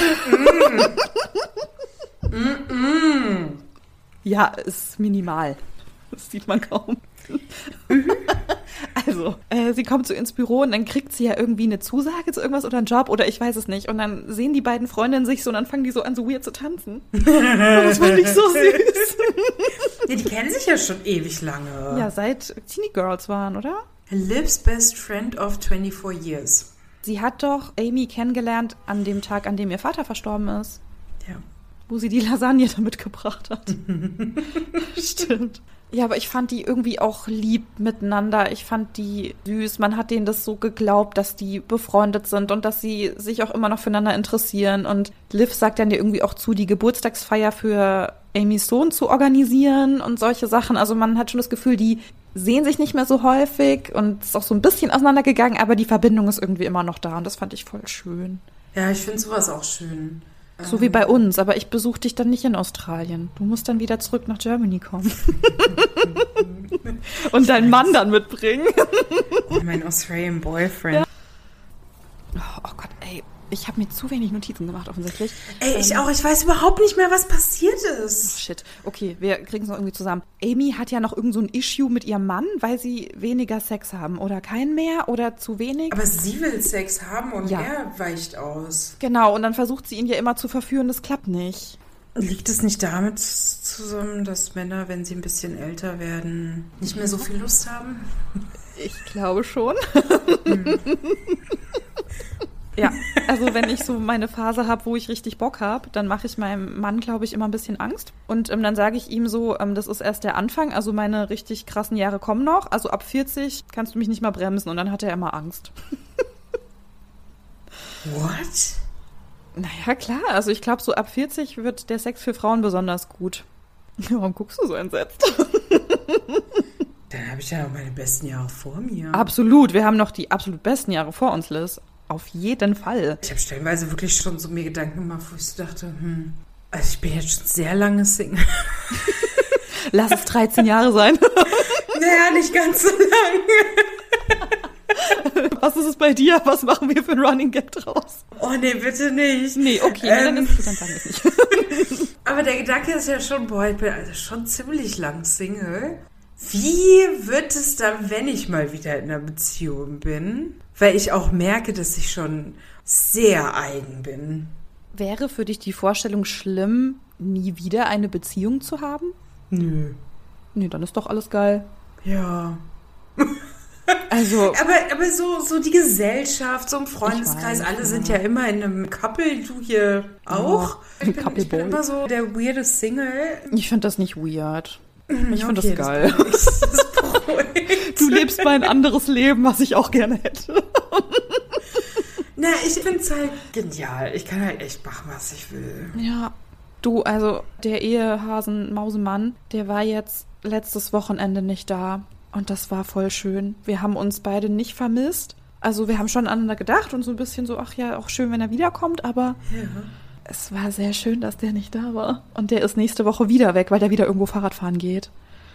[SPEAKER 1] ja, ist minimal. Das sieht man kaum. Also, äh, sie kommt so ins Büro und dann kriegt sie ja irgendwie eine Zusage zu irgendwas oder einen Job oder ich weiß es nicht. Und dann sehen die beiden Freundinnen sich so und dann fangen die so an, so weird zu tanzen. Und das fand ich so süß.
[SPEAKER 2] Ja, die kennen sich ja schon ewig lange.
[SPEAKER 1] Ja, seit Teenie Girls waren, oder?
[SPEAKER 2] Liv's best friend of 24 years.
[SPEAKER 1] Sie hat doch Amy kennengelernt an dem Tag, an dem ihr Vater verstorben ist.
[SPEAKER 2] Ja.
[SPEAKER 1] Wo sie die Lasagne da mitgebracht hat. Stimmt. Ja, aber ich fand die irgendwie auch lieb miteinander. Ich fand die süß. Man hat denen das so geglaubt, dass die befreundet sind und dass sie sich auch immer noch füreinander interessieren. Und Liv sagt dann ja irgendwie auch zu, die Geburtstagsfeier für Amys Sohn zu organisieren und solche Sachen. Also man hat schon das Gefühl, die sehen sich nicht mehr so häufig und ist auch so ein bisschen auseinandergegangen, aber die Verbindung ist irgendwie immer noch da und das fand ich voll schön.
[SPEAKER 2] Ja, ich finde sowas auch schön.
[SPEAKER 1] So wie bei uns, aber ich besuche dich dann nicht in Australien. Du musst dann wieder zurück nach Germany kommen. Und deinen Mann dann mitbringen.
[SPEAKER 2] Mein Australian Boyfriend.
[SPEAKER 1] Oh, oh Gott, ey. Ich habe mir zu wenig Notizen gemacht, offensichtlich.
[SPEAKER 2] Ey, ich auch. Ich weiß überhaupt nicht mehr, was passiert ist.
[SPEAKER 1] Shit. Okay, wir kriegen es noch irgendwie zusammen. Amy hat ja noch irgend so ein Issue mit ihrem Mann, weil sie weniger Sex haben. Oder keinen mehr oder zu wenig.
[SPEAKER 2] Aber sie will Sex haben und
[SPEAKER 1] Ja.
[SPEAKER 2] er weicht aus.
[SPEAKER 1] Genau, und dann versucht sie ihn ja immer zu verführen, das klappt nicht.
[SPEAKER 2] Liegt es nicht damit zusammen, dass Männer, wenn sie ein bisschen älter werden, nicht mehr so viel Lust haben?
[SPEAKER 1] Ich glaube schon. ja, also wenn ich so meine Phase habe, wo ich richtig Bock habe, dann mache ich meinem Mann, glaube ich, immer ein bisschen Angst. Und ähm, dann sage ich ihm so, ähm, das ist erst der Anfang, also meine richtig krassen Jahre kommen noch. Also ab 40 kannst du mich nicht mal bremsen. Und dann hat er immer Angst.
[SPEAKER 2] What?
[SPEAKER 1] Naja, klar. Also ich glaube, so ab 40 wird der Sex für Frauen besonders gut. Warum guckst du so entsetzt?
[SPEAKER 2] Dann habe ich ja noch meine besten Jahre vor mir.
[SPEAKER 1] Absolut. Wir haben noch die absolut besten Jahre vor uns, Liz. Auf jeden Fall.
[SPEAKER 2] Ich habe stellenweise wirklich schon so mir Gedanken gemacht, wo ich so dachte, hm, also ich bin jetzt schon sehr lange Single.
[SPEAKER 1] Lass es 13 Jahre sein.
[SPEAKER 2] naja, nicht ganz so lange.
[SPEAKER 1] Was ist es bei dir? Was machen wir für ein Running Gag draus?
[SPEAKER 2] Oh nee, bitte nicht.
[SPEAKER 1] Nee, okay,
[SPEAKER 2] Ähm.
[SPEAKER 1] dann, ist, dann sagen wir es nicht.
[SPEAKER 2] Aber der Gedanke ist ja schon, boah, ich bin also schon ziemlich lang Single. Wie wird es dann, wenn ich mal wieder in einer Beziehung bin? Weil ich auch merke, dass ich schon sehr eigen bin.
[SPEAKER 1] Wäre für dich die Vorstellung schlimm, nie wieder eine Beziehung zu haben?
[SPEAKER 2] Nö.
[SPEAKER 1] Nee, dann ist doch alles geil.
[SPEAKER 2] Ja.
[SPEAKER 1] Also,
[SPEAKER 2] Aber, aber so, so die Gesellschaft, so im Freundeskreis,
[SPEAKER 1] weiß,
[SPEAKER 2] alle
[SPEAKER 1] ja.
[SPEAKER 2] sind ja immer in einem Couple, du hier auch.
[SPEAKER 1] Ja,
[SPEAKER 2] ich, bin, ich bin immer so der weirde Single.
[SPEAKER 1] ich finde das nicht weird. Ich finde
[SPEAKER 2] Okay,
[SPEAKER 1] das geil.
[SPEAKER 2] Das.
[SPEAKER 1] Du lebst mein anderes Leben, was ich auch gerne hätte.
[SPEAKER 2] Na, ich finde es halt genial. Ich kann halt echt machen, was ich will.
[SPEAKER 1] Ja. Du, also der Ehehasen-Mausemann, der war jetzt letztes Wochenende nicht da. Und das war voll schön. Wir haben uns beide nicht vermisst. Also wir haben schon aneinander gedacht und so ein bisschen so, ach ja, auch schön, wenn er wiederkommt, aber
[SPEAKER 2] Ja.
[SPEAKER 1] Es war sehr schön, dass der nicht da war. Und der ist nächste Woche wieder weg, weil der wieder irgendwo Fahrrad fahren geht.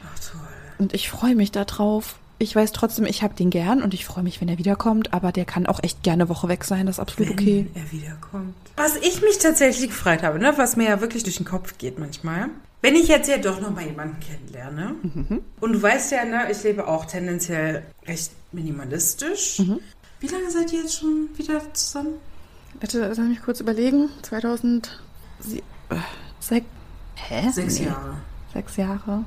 [SPEAKER 2] Ach toll.
[SPEAKER 1] Und ich freue mich da drauf. Ich weiß trotzdem, ich habe den gern und ich freue mich, wenn er wiederkommt, aber der kann auch echt gerne eine Woche weg sein, das ist absolut
[SPEAKER 2] Wenn
[SPEAKER 1] okay.
[SPEAKER 2] er wiederkommt. Was ich mich tatsächlich gefreut habe, ne, was mir ja wirklich durch den Kopf geht manchmal. Wenn ich jetzt ja doch noch mal jemanden kennenlerne.
[SPEAKER 1] Mhm.
[SPEAKER 2] Und du weißt ja, ne, ich lebe auch tendenziell recht minimalistisch.
[SPEAKER 1] Mhm.
[SPEAKER 2] Wie lange seid ihr jetzt schon wieder zusammen?
[SPEAKER 1] Bitte, lass mich kurz überlegen. 2006. Sech, hä?
[SPEAKER 2] Sechs
[SPEAKER 1] Nee,
[SPEAKER 2] Jahre.
[SPEAKER 1] Sechs Jahre.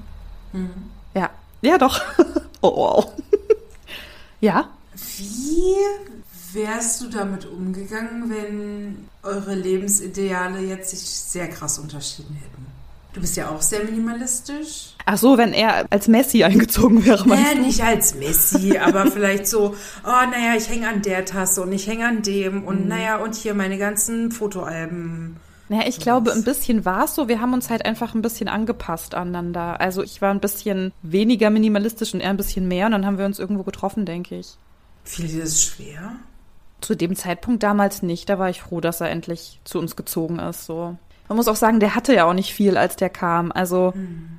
[SPEAKER 2] Mhm.
[SPEAKER 1] Ja. Ja, doch. oh, wow. ja.
[SPEAKER 2] Wie wärst du damit umgegangen, wenn eure Lebensideale jetzt sich sehr krass unterschieden hätten? Du bist ja auch sehr minimalistisch.
[SPEAKER 1] Ach so, wenn er als Messi eingezogen wäre,
[SPEAKER 2] Naja,
[SPEAKER 1] du?
[SPEAKER 2] nicht als Messi, aber vielleicht so, oh, naja, ich hänge an der Tasse und ich hänge an dem und
[SPEAKER 1] Mhm.
[SPEAKER 2] naja, und hier meine ganzen Fotoalben.
[SPEAKER 1] Naja, ich glaube, ein bisschen war es so. Wir haben uns halt einfach ein bisschen angepasst aneinander. Also ich war ein bisschen weniger minimalistisch und er ein bisschen mehr und dann haben wir uns irgendwo getroffen, denke ich.
[SPEAKER 2] Fiel dir das schwer?
[SPEAKER 1] Zu dem Zeitpunkt damals nicht. Da war ich froh, dass er endlich zu uns gezogen ist. So. Man muss auch sagen, der hatte ja auch nicht viel, als der kam. Also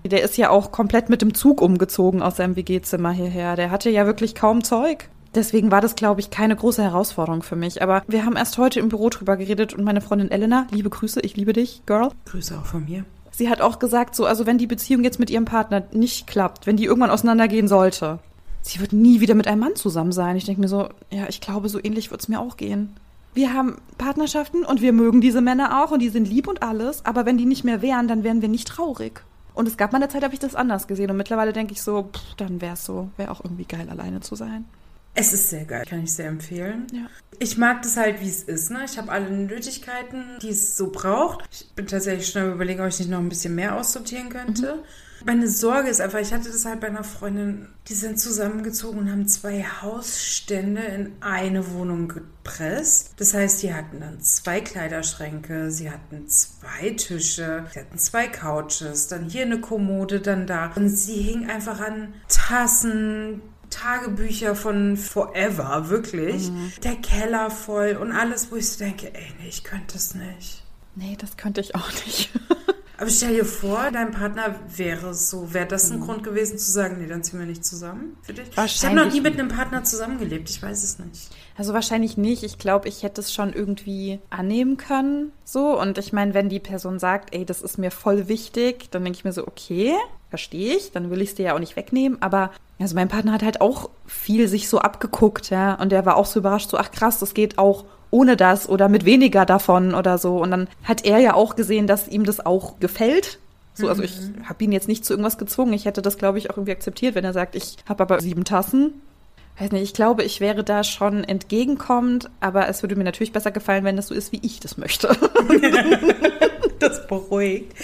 [SPEAKER 1] der ist ja auch komplett mit dem Zug umgezogen aus seinem WG-Zimmer hierher. Der hatte ja wirklich kaum Zeug. Deswegen war das, glaube ich, keine große Herausforderung für mich. Aber wir haben erst heute im Büro drüber geredet und meine Freundin Elena, liebe Grüße, ich liebe dich, Girl.
[SPEAKER 2] Grüße auch von mir.
[SPEAKER 1] Sie hat auch gesagt, so, also wenn die Beziehung jetzt mit ihrem Partner nicht klappt, wenn die irgendwann auseinandergehen sollte, sie wird nie wieder mit einem Mann zusammen sein. Ich denke mir so, ja, ich glaube, so ähnlich wird es mir auch gehen. Wir haben Partnerschaften und wir mögen diese Männer auch und die sind lieb und alles, aber wenn die nicht mehr wären, dann wären wir nicht traurig. Und es gab mal eine Zeit, habe ich das anders gesehen und mittlerweile denke ich so, pff, dann wäre es so, wäre auch irgendwie geil, alleine zu sein.
[SPEAKER 2] Es ist sehr geil, kann ich sehr empfehlen.
[SPEAKER 1] Ja.
[SPEAKER 2] Ich mag das halt, wie es ist. Ne? Ich habe alle Nötigkeiten, die es so braucht. Ich bin tatsächlich schnell überlegen, ob ich nicht noch ein bisschen mehr aussortieren könnte. Meine Sorge ist einfach, ich hatte das halt bei einer Freundin, die sind zusammengezogen und haben zwei Hausstände in eine Wohnung gepresst. Das heißt, die hatten dann zwei Kleiderschränke, sie hatten zwei Tische, sie hatten zwei Couches, dann hier eine Kommode, dann da. Und sie hing einfach an Tassen, Tagebücher von Forever, wirklich. Der Keller voll und alles, wo ich so denke, ey, nee, ich könnte das nicht.
[SPEAKER 1] Nee, das könnte ich auch nicht.
[SPEAKER 2] Aber stell dir vor, dein Partner wäre so, wäre das ein
[SPEAKER 1] Mhm.
[SPEAKER 2] Grund gewesen zu sagen, nee, dann ziehen wir nicht zusammen für dich? Ich habe noch nie mit einem Partner zusammengelebt, ich weiß es nicht.
[SPEAKER 1] Also wahrscheinlich nicht. Ich glaube, ich hätte es schon irgendwie annehmen können. So. Und ich meine, wenn die Person sagt, ey, das ist mir voll wichtig, dann denke ich mir so, okay, verstehe ich. Dann will ich es dir ja auch nicht wegnehmen. Aber also mein Partner hat halt auch viel sich so abgeguckt, ja. Und der war auch so überrascht, so, ach krass, das geht auch ohne das oder mit weniger davon oder so. Und dann hat er ja auch gesehen, dass ihm das auch gefällt. So, also ich habe ihn jetzt nicht zu irgendwas gezwungen. Ich hätte das, glaube ich, auch irgendwie akzeptiert, wenn er sagt, ich habe aber sieben Tassen. Weiß nicht, ich glaube, ich wäre da schon entgegenkommend, aber es würde mir natürlich besser gefallen, wenn das so ist, wie ich das möchte.
[SPEAKER 2] Das beruhigt.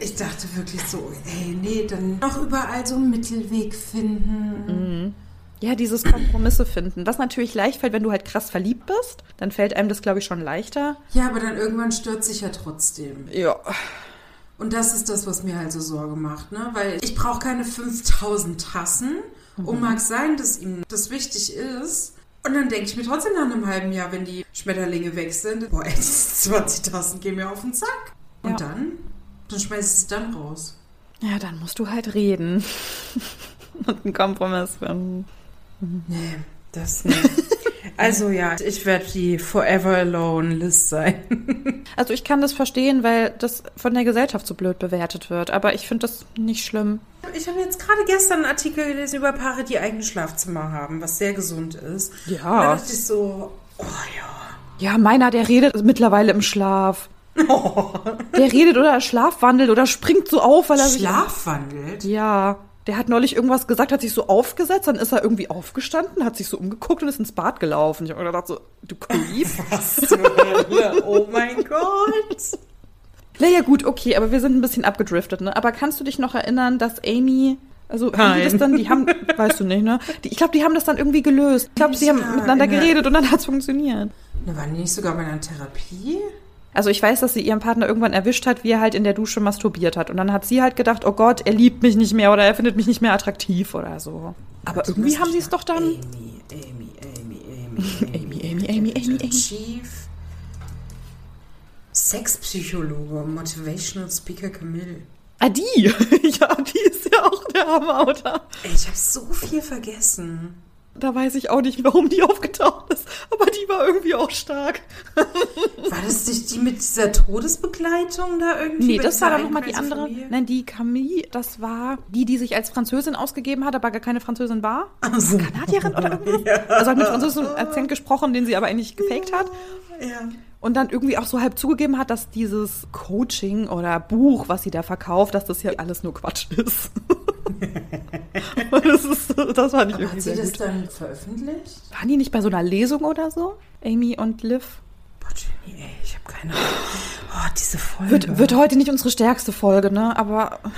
[SPEAKER 2] Ich dachte wirklich so, ey, nee, dann noch überall so einen Mittelweg finden.
[SPEAKER 1] Ja, dieses Kompromisse finden. Was natürlich leicht fällt, wenn du halt krass verliebt bist, dann fällt einem das, glaube ich, schon leichter.
[SPEAKER 2] Ja, aber dann irgendwann stört sich ja trotzdem.
[SPEAKER 1] Ja.
[SPEAKER 2] Und das ist das, was mir halt so Sorge macht, ne? Weil ich brauche keine 5000 Tassen. Und mag sein, dass ihm das wichtig ist. Und dann denke ich mir trotzdem nach einem halben Jahr, wenn die Schmetterlinge weg sind, boah, ey, diese 20 Tassen gehen mir auf den Sack. Und
[SPEAKER 1] Ja.
[SPEAKER 2] dann? Dann schmeiß ich sie dann raus.
[SPEAKER 1] Ja, dann musst du halt reden. Und einen Kompromiss finden.
[SPEAKER 2] Nee, das nicht. Also ja, ich werde die Forever Alone Liz sein.
[SPEAKER 1] Also ich kann das verstehen, weil das von der Gesellschaft so blöd bewertet wird. Aber ich finde das nicht schlimm.
[SPEAKER 2] Ich habe jetzt gerade gestern einen Artikel gelesen über Paare, die eigene Schlafzimmer haben, was sehr gesund ist.
[SPEAKER 1] Ja.
[SPEAKER 2] Und da dachte ich so, oh ja.
[SPEAKER 1] Ja, meiner, der redet mittlerweile im Schlaf. Der redet oder schlafwandelt oder springt so auf, weil er sich.
[SPEAKER 2] Schlafwandelt?
[SPEAKER 1] Ja. Der hat neulich irgendwas gesagt, hat sich so aufgesetzt, dann ist er irgendwie aufgestanden, hat sich so umgeguckt und ist ins Bad gelaufen. Ich habe gedacht so, du Creep.
[SPEAKER 2] Was zur Hölle? Oh mein Gott.
[SPEAKER 1] Naja, gut, okay, aber wir sind ein bisschen abgedriftet, ne? Aber kannst du dich noch erinnern, dass Amy, also haben die
[SPEAKER 2] Nein.
[SPEAKER 1] das dann, die haben, weißt du nicht, ne? Die, ich glaube, die haben das dann irgendwie gelöst. Ich glaube, sie haben miteinander
[SPEAKER 2] in der-
[SPEAKER 1] geredet und dann hat's funktioniert.
[SPEAKER 2] Na, waren die nicht sogar bei einer Therapie?
[SPEAKER 1] Also ich weiß, dass sie ihren Partner irgendwann erwischt hat, wie er halt in der Dusche masturbiert hat. Und dann hat sie halt gedacht, oh Gott, er liebt mich nicht mehr oder er findet mich nicht mehr attraktiv oder so. Aber irgendwie haben sie es doch dann.
[SPEAKER 2] Amy, Amy, Amy, Amy,
[SPEAKER 1] Amy, Amy, Amy, Amy, Amy.
[SPEAKER 2] Chief Sexpsychologe, Motivational Speaker Camille.
[SPEAKER 1] Ah, die! ja, die ist ja auch der Autor.
[SPEAKER 2] Ey, ich habe so viel vergessen.
[SPEAKER 1] Da weiß ich auch nicht, warum die aufgetaucht ist. Aber die war irgendwie auch stark.
[SPEAKER 2] War das nicht die mit dieser Todesbegleitung da irgendwie?
[SPEAKER 1] Nee, das war dann nochmal die andere.
[SPEAKER 2] Familie?
[SPEAKER 1] Nein, die Camille, das war die, die sich als Französin ausgegeben hat, aber gar keine Französin war.
[SPEAKER 2] Also,
[SPEAKER 1] Kanadierin oder irgendwas? Also hat mit französischem Akzent gesprochen, den sie aber eigentlich gefaked hat.
[SPEAKER 2] ja.
[SPEAKER 1] Und dann irgendwie auch so halb zugegeben hat, dass dieses Coaching oder Buch, was sie da verkauft, dass das ja alles nur Quatsch ist. Und das, ist, das fand ich
[SPEAKER 2] Aber
[SPEAKER 1] irgendwie
[SPEAKER 2] hat sie
[SPEAKER 1] sehr
[SPEAKER 2] das
[SPEAKER 1] gut.
[SPEAKER 2] dann veröffentlicht?
[SPEAKER 1] Waren die nicht bei so einer Lesung oder so? Amy und Liv?
[SPEAKER 2] Boah, Jenny, ey, ich habe keine Ahnung. Oh, diese Folge.
[SPEAKER 1] Wird, wird heute nicht unsere stärkste Folge, ne? Aber.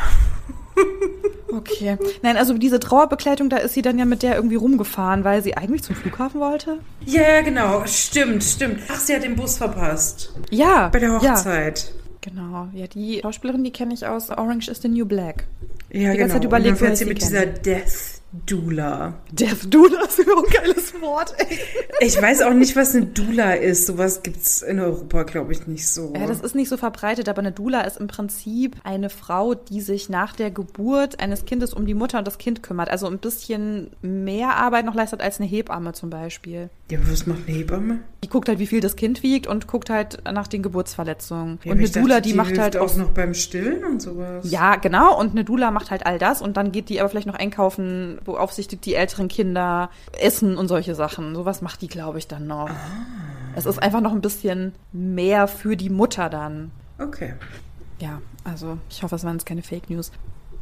[SPEAKER 1] Okay. Nein, also diese Trauerbekleidung, da ist sie dann ja mit der irgendwie rumgefahren, weil sie eigentlich zum Flughafen wollte.
[SPEAKER 2] Ja, ja, genau. Stimmt, stimmt. Ach, sie hat den Bus verpasst.
[SPEAKER 1] Ja.
[SPEAKER 2] Bei der
[SPEAKER 1] Ja,
[SPEAKER 2] Hochzeit.
[SPEAKER 1] genau. Ja, die Schauspielerin, die kenne ich aus Orange is the New Black.
[SPEAKER 2] Ja,
[SPEAKER 1] Die ganze Zeit
[SPEAKER 2] genau.
[SPEAKER 1] überlegt,
[SPEAKER 2] Und dann fährt sie
[SPEAKER 1] ich
[SPEAKER 2] mit
[SPEAKER 1] sie
[SPEAKER 2] dieser Death Doula.
[SPEAKER 1] Death Doula ist überhaupt ein geiles Wort, ey.
[SPEAKER 2] Ich weiß auch nicht, was eine Doula ist. Sowas gibt's in Europa, glaube ich, nicht so.
[SPEAKER 1] Ja, das ist nicht so verbreitet, aber eine Doula ist im Prinzip eine Frau, die sich nach der Geburt eines Kindes um die Mutter und das Kind kümmert. Also ein bisschen mehr Arbeit noch leistet als eine Hebamme zum Beispiel.
[SPEAKER 2] ja, aber was macht eine Hebamme?
[SPEAKER 1] Die guckt halt, wie viel das Kind wiegt und guckt halt nach den Geburtsverletzungen.
[SPEAKER 2] Ja,
[SPEAKER 1] und eine Doula,
[SPEAKER 2] dachte,
[SPEAKER 1] die, macht
[SPEAKER 2] hilft
[SPEAKER 1] halt
[SPEAKER 2] auch
[SPEAKER 1] auch
[SPEAKER 2] noch beim Stillen und sowas.
[SPEAKER 1] Ja, genau. Und eine Doula macht halt all das und dann geht die aber vielleicht noch einkaufen, beaufsichtigt die älteren Kinder, Essen und solche Sachen. Sowas macht die, glaube ich, dann noch. Es ist einfach noch ein bisschen mehr für die Mutter dann.
[SPEAKER 2] Okay.
[SPEAKER 1] Ja, also ich hoffe, es waren jetzt keine Fake News.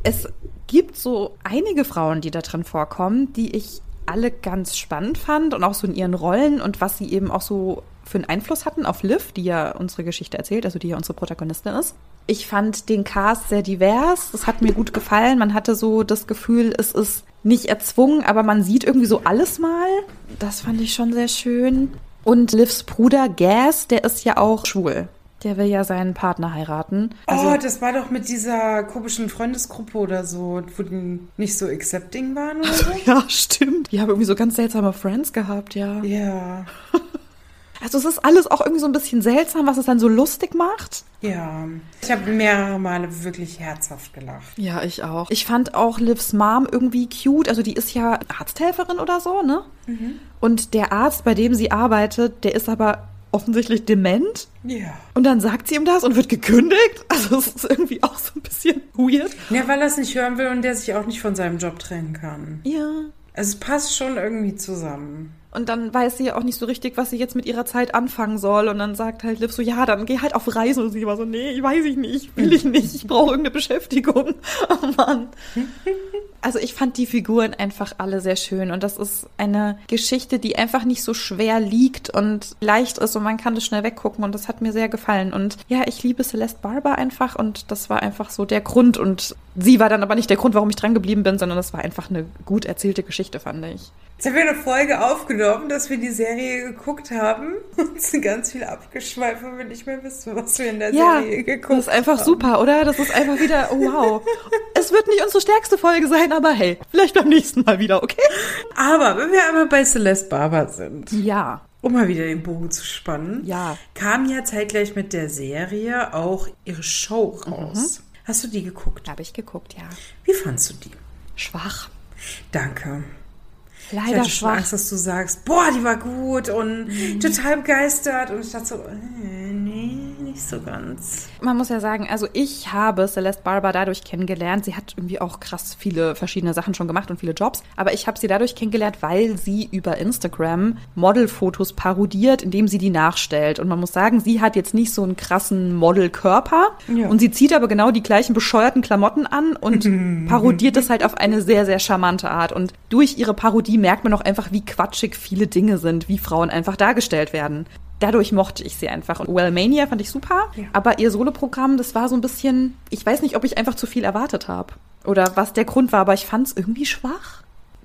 [SPEAKER 1] Es gibt so einige Frauen, die da drin vorkommen, die ich alle ganz spannend fand und auch so in ihren Rollen und was sie eben auch so für einen Einfluss hatten auf Liv, die ja unsere Geschichte erzählt, also die ja unsere Protagonistin ist. Ich fand den Cast sehr divers. Das hat mir gut gefallen. Man hatte so das Gefühl, es ist nicht erzwungen, aber man sieht irgendwie so alles mal. Das fand ich schon sehr schön. Und Livs Bruder Gas, der ist ja auch schwul. Der will ja seinen Partner heiraten. Also,
[SPEAKER 2] oh, das war doch mit dieser komischen Freundesgruppe oder so, wo die nicht so accepting waren oder so.
[SPEAKER 1] ja, stimmt. Die haben irgendwie so ganz seltsame Friends gehabt, ja.
[SPEAKER 2] ja.
[SPEAKER 1] Also es ist alles auch irgendwie so ein bisschen seltsam, was es dann so lustig macht.
[SPEAKER 2] Ja, ich habe mehrere Male wirklich herzhaft gelacht.
[SPEAKER 1] Ja, ich auch. Ich fand auch Livs Mom irgendwie cute. Also die ist ja Arzthelferin oder so, ne? Und der Arzt, bei dem sie arbeitet, der ist aber offensichtlich dement.
[SPEAKER 2] Ja.
[SPEAKER 1] Und dann sagt sie ihm das und wird gekündigt. Also es ist irgendwie auch so ein bisschen weird.
[SPEAKER 2] Ja, weil er es nicht hören will und der sich auch nicht von seinem Job trennen kann.
[SPEAKER 1] Ja.
[SPEAKER 2] Also es passt schon irgendwie zusammen.
[SPEAKER 1] Und dann weiß sie ja auch nicht so richtig, was sie jetzt mit ihrer Zeit anfangen soll. Und dann sagt halt Liv so, ja, dann geh halt auf Reisen. Und sie war so, nee, ich weiß ich nicht, will ich nicht, ich brauche irgendeine Beschäftigung. Oh Mann. Also ich fand die Figuren einfach alle sehr schön. Und das ist eine Geschichte, die einfach nicht so schwer liegt und leicht ist und man kann das schnell weggucken. Und das hat mir sehr gefallen. Und ja, ich liebe Celeste Barber einfach. Und das war einfach so der Grund. Und sie war dann aber nicht der Grund, warum ich dran geblieben bin, sondern das war einfach eine gut erzählte Geschichte, fand ich.
[SPEAKER 2] Jetzt haben wir eine Folge aufgenommen, dass wir die Serie geguckt haben und sind ganz viel abgeschweift, weil wir nicht mehr wissen, was wir in der
[SPEAKER 1] Ja,
[SPEAKER 2] Serie geguckt haben.
[SPEAKER 1] das ist einfach super, oder? Das ist einfach wieder, oh, wow. es wird nicht unsere stärkste Folge sein, aber hey, vielleicht beim nächsten Mal wieder, okay?
[SPEAKER 2] Aber wenn wir einmal bei Celeste Barber sind,
[SPEAKER 1] Ja.
[SPEAKER 2] um mal wieder den Bogen zu spannen,
[SPEAKER 1] Ja.
[SPEAKER 2] kam ja zeitgleich mit der Serie auch ihre Show raus. Hast du die geguckt?
[SPEAKER 1] Habe ich geguckt, ja.
[SPEAKER 2] Wie fandst du die?
[SPEAKER 1] Schwach.
[SPEAKER 2] Danke. Ich
[SPEAKER 1] Leider
[SPEAKER 2] hatte schon
[SPEAKER 1] schwach.
[SPEAKER 2] Angst, dass du sagst, boah, die war gut und total begeistert. Und ich dachte so, äh, nee, nicht so ganz.
[SPEAKER 1] Man muss ja sagen, also ich habe Celeste Barber dadurch kennengelernt. Sie hat irgendwie auch krass viele verschiedene Sachen schon gemacht und viele Jobs. Aber ich habe sie dadurch kennengelernt, weil sie über Instagram Modelfotos parodiert, indem sie die nachstellt. Und man muss sagen, sie hat jetzt nicht so einen krassen Modelkörper.
[SPEAKER 2] Ja.
[SPEAKER 1] Und sie zieht aber genau die gleichen bescheuerten Klamotten an und parodiert das halt auf eine sehr, sehr charmante Art. Und durch ihre Parodie merkt man auch einfach, wie quatschig viele Dinge sind, wie Frauen einfach dargestellt werden. Dadurch mochte ich sie einfach. Und Wellmania fand ich super,
[SPEAKER 2] Ja.
[SPEAKER 1] aber ihr Soloprogramm, das war so ein bisschen, ich weiß nicht, ob ich einfach zu viel erwartet habe. Oder was der Grund war, aber ich fand es irgendwie schwach.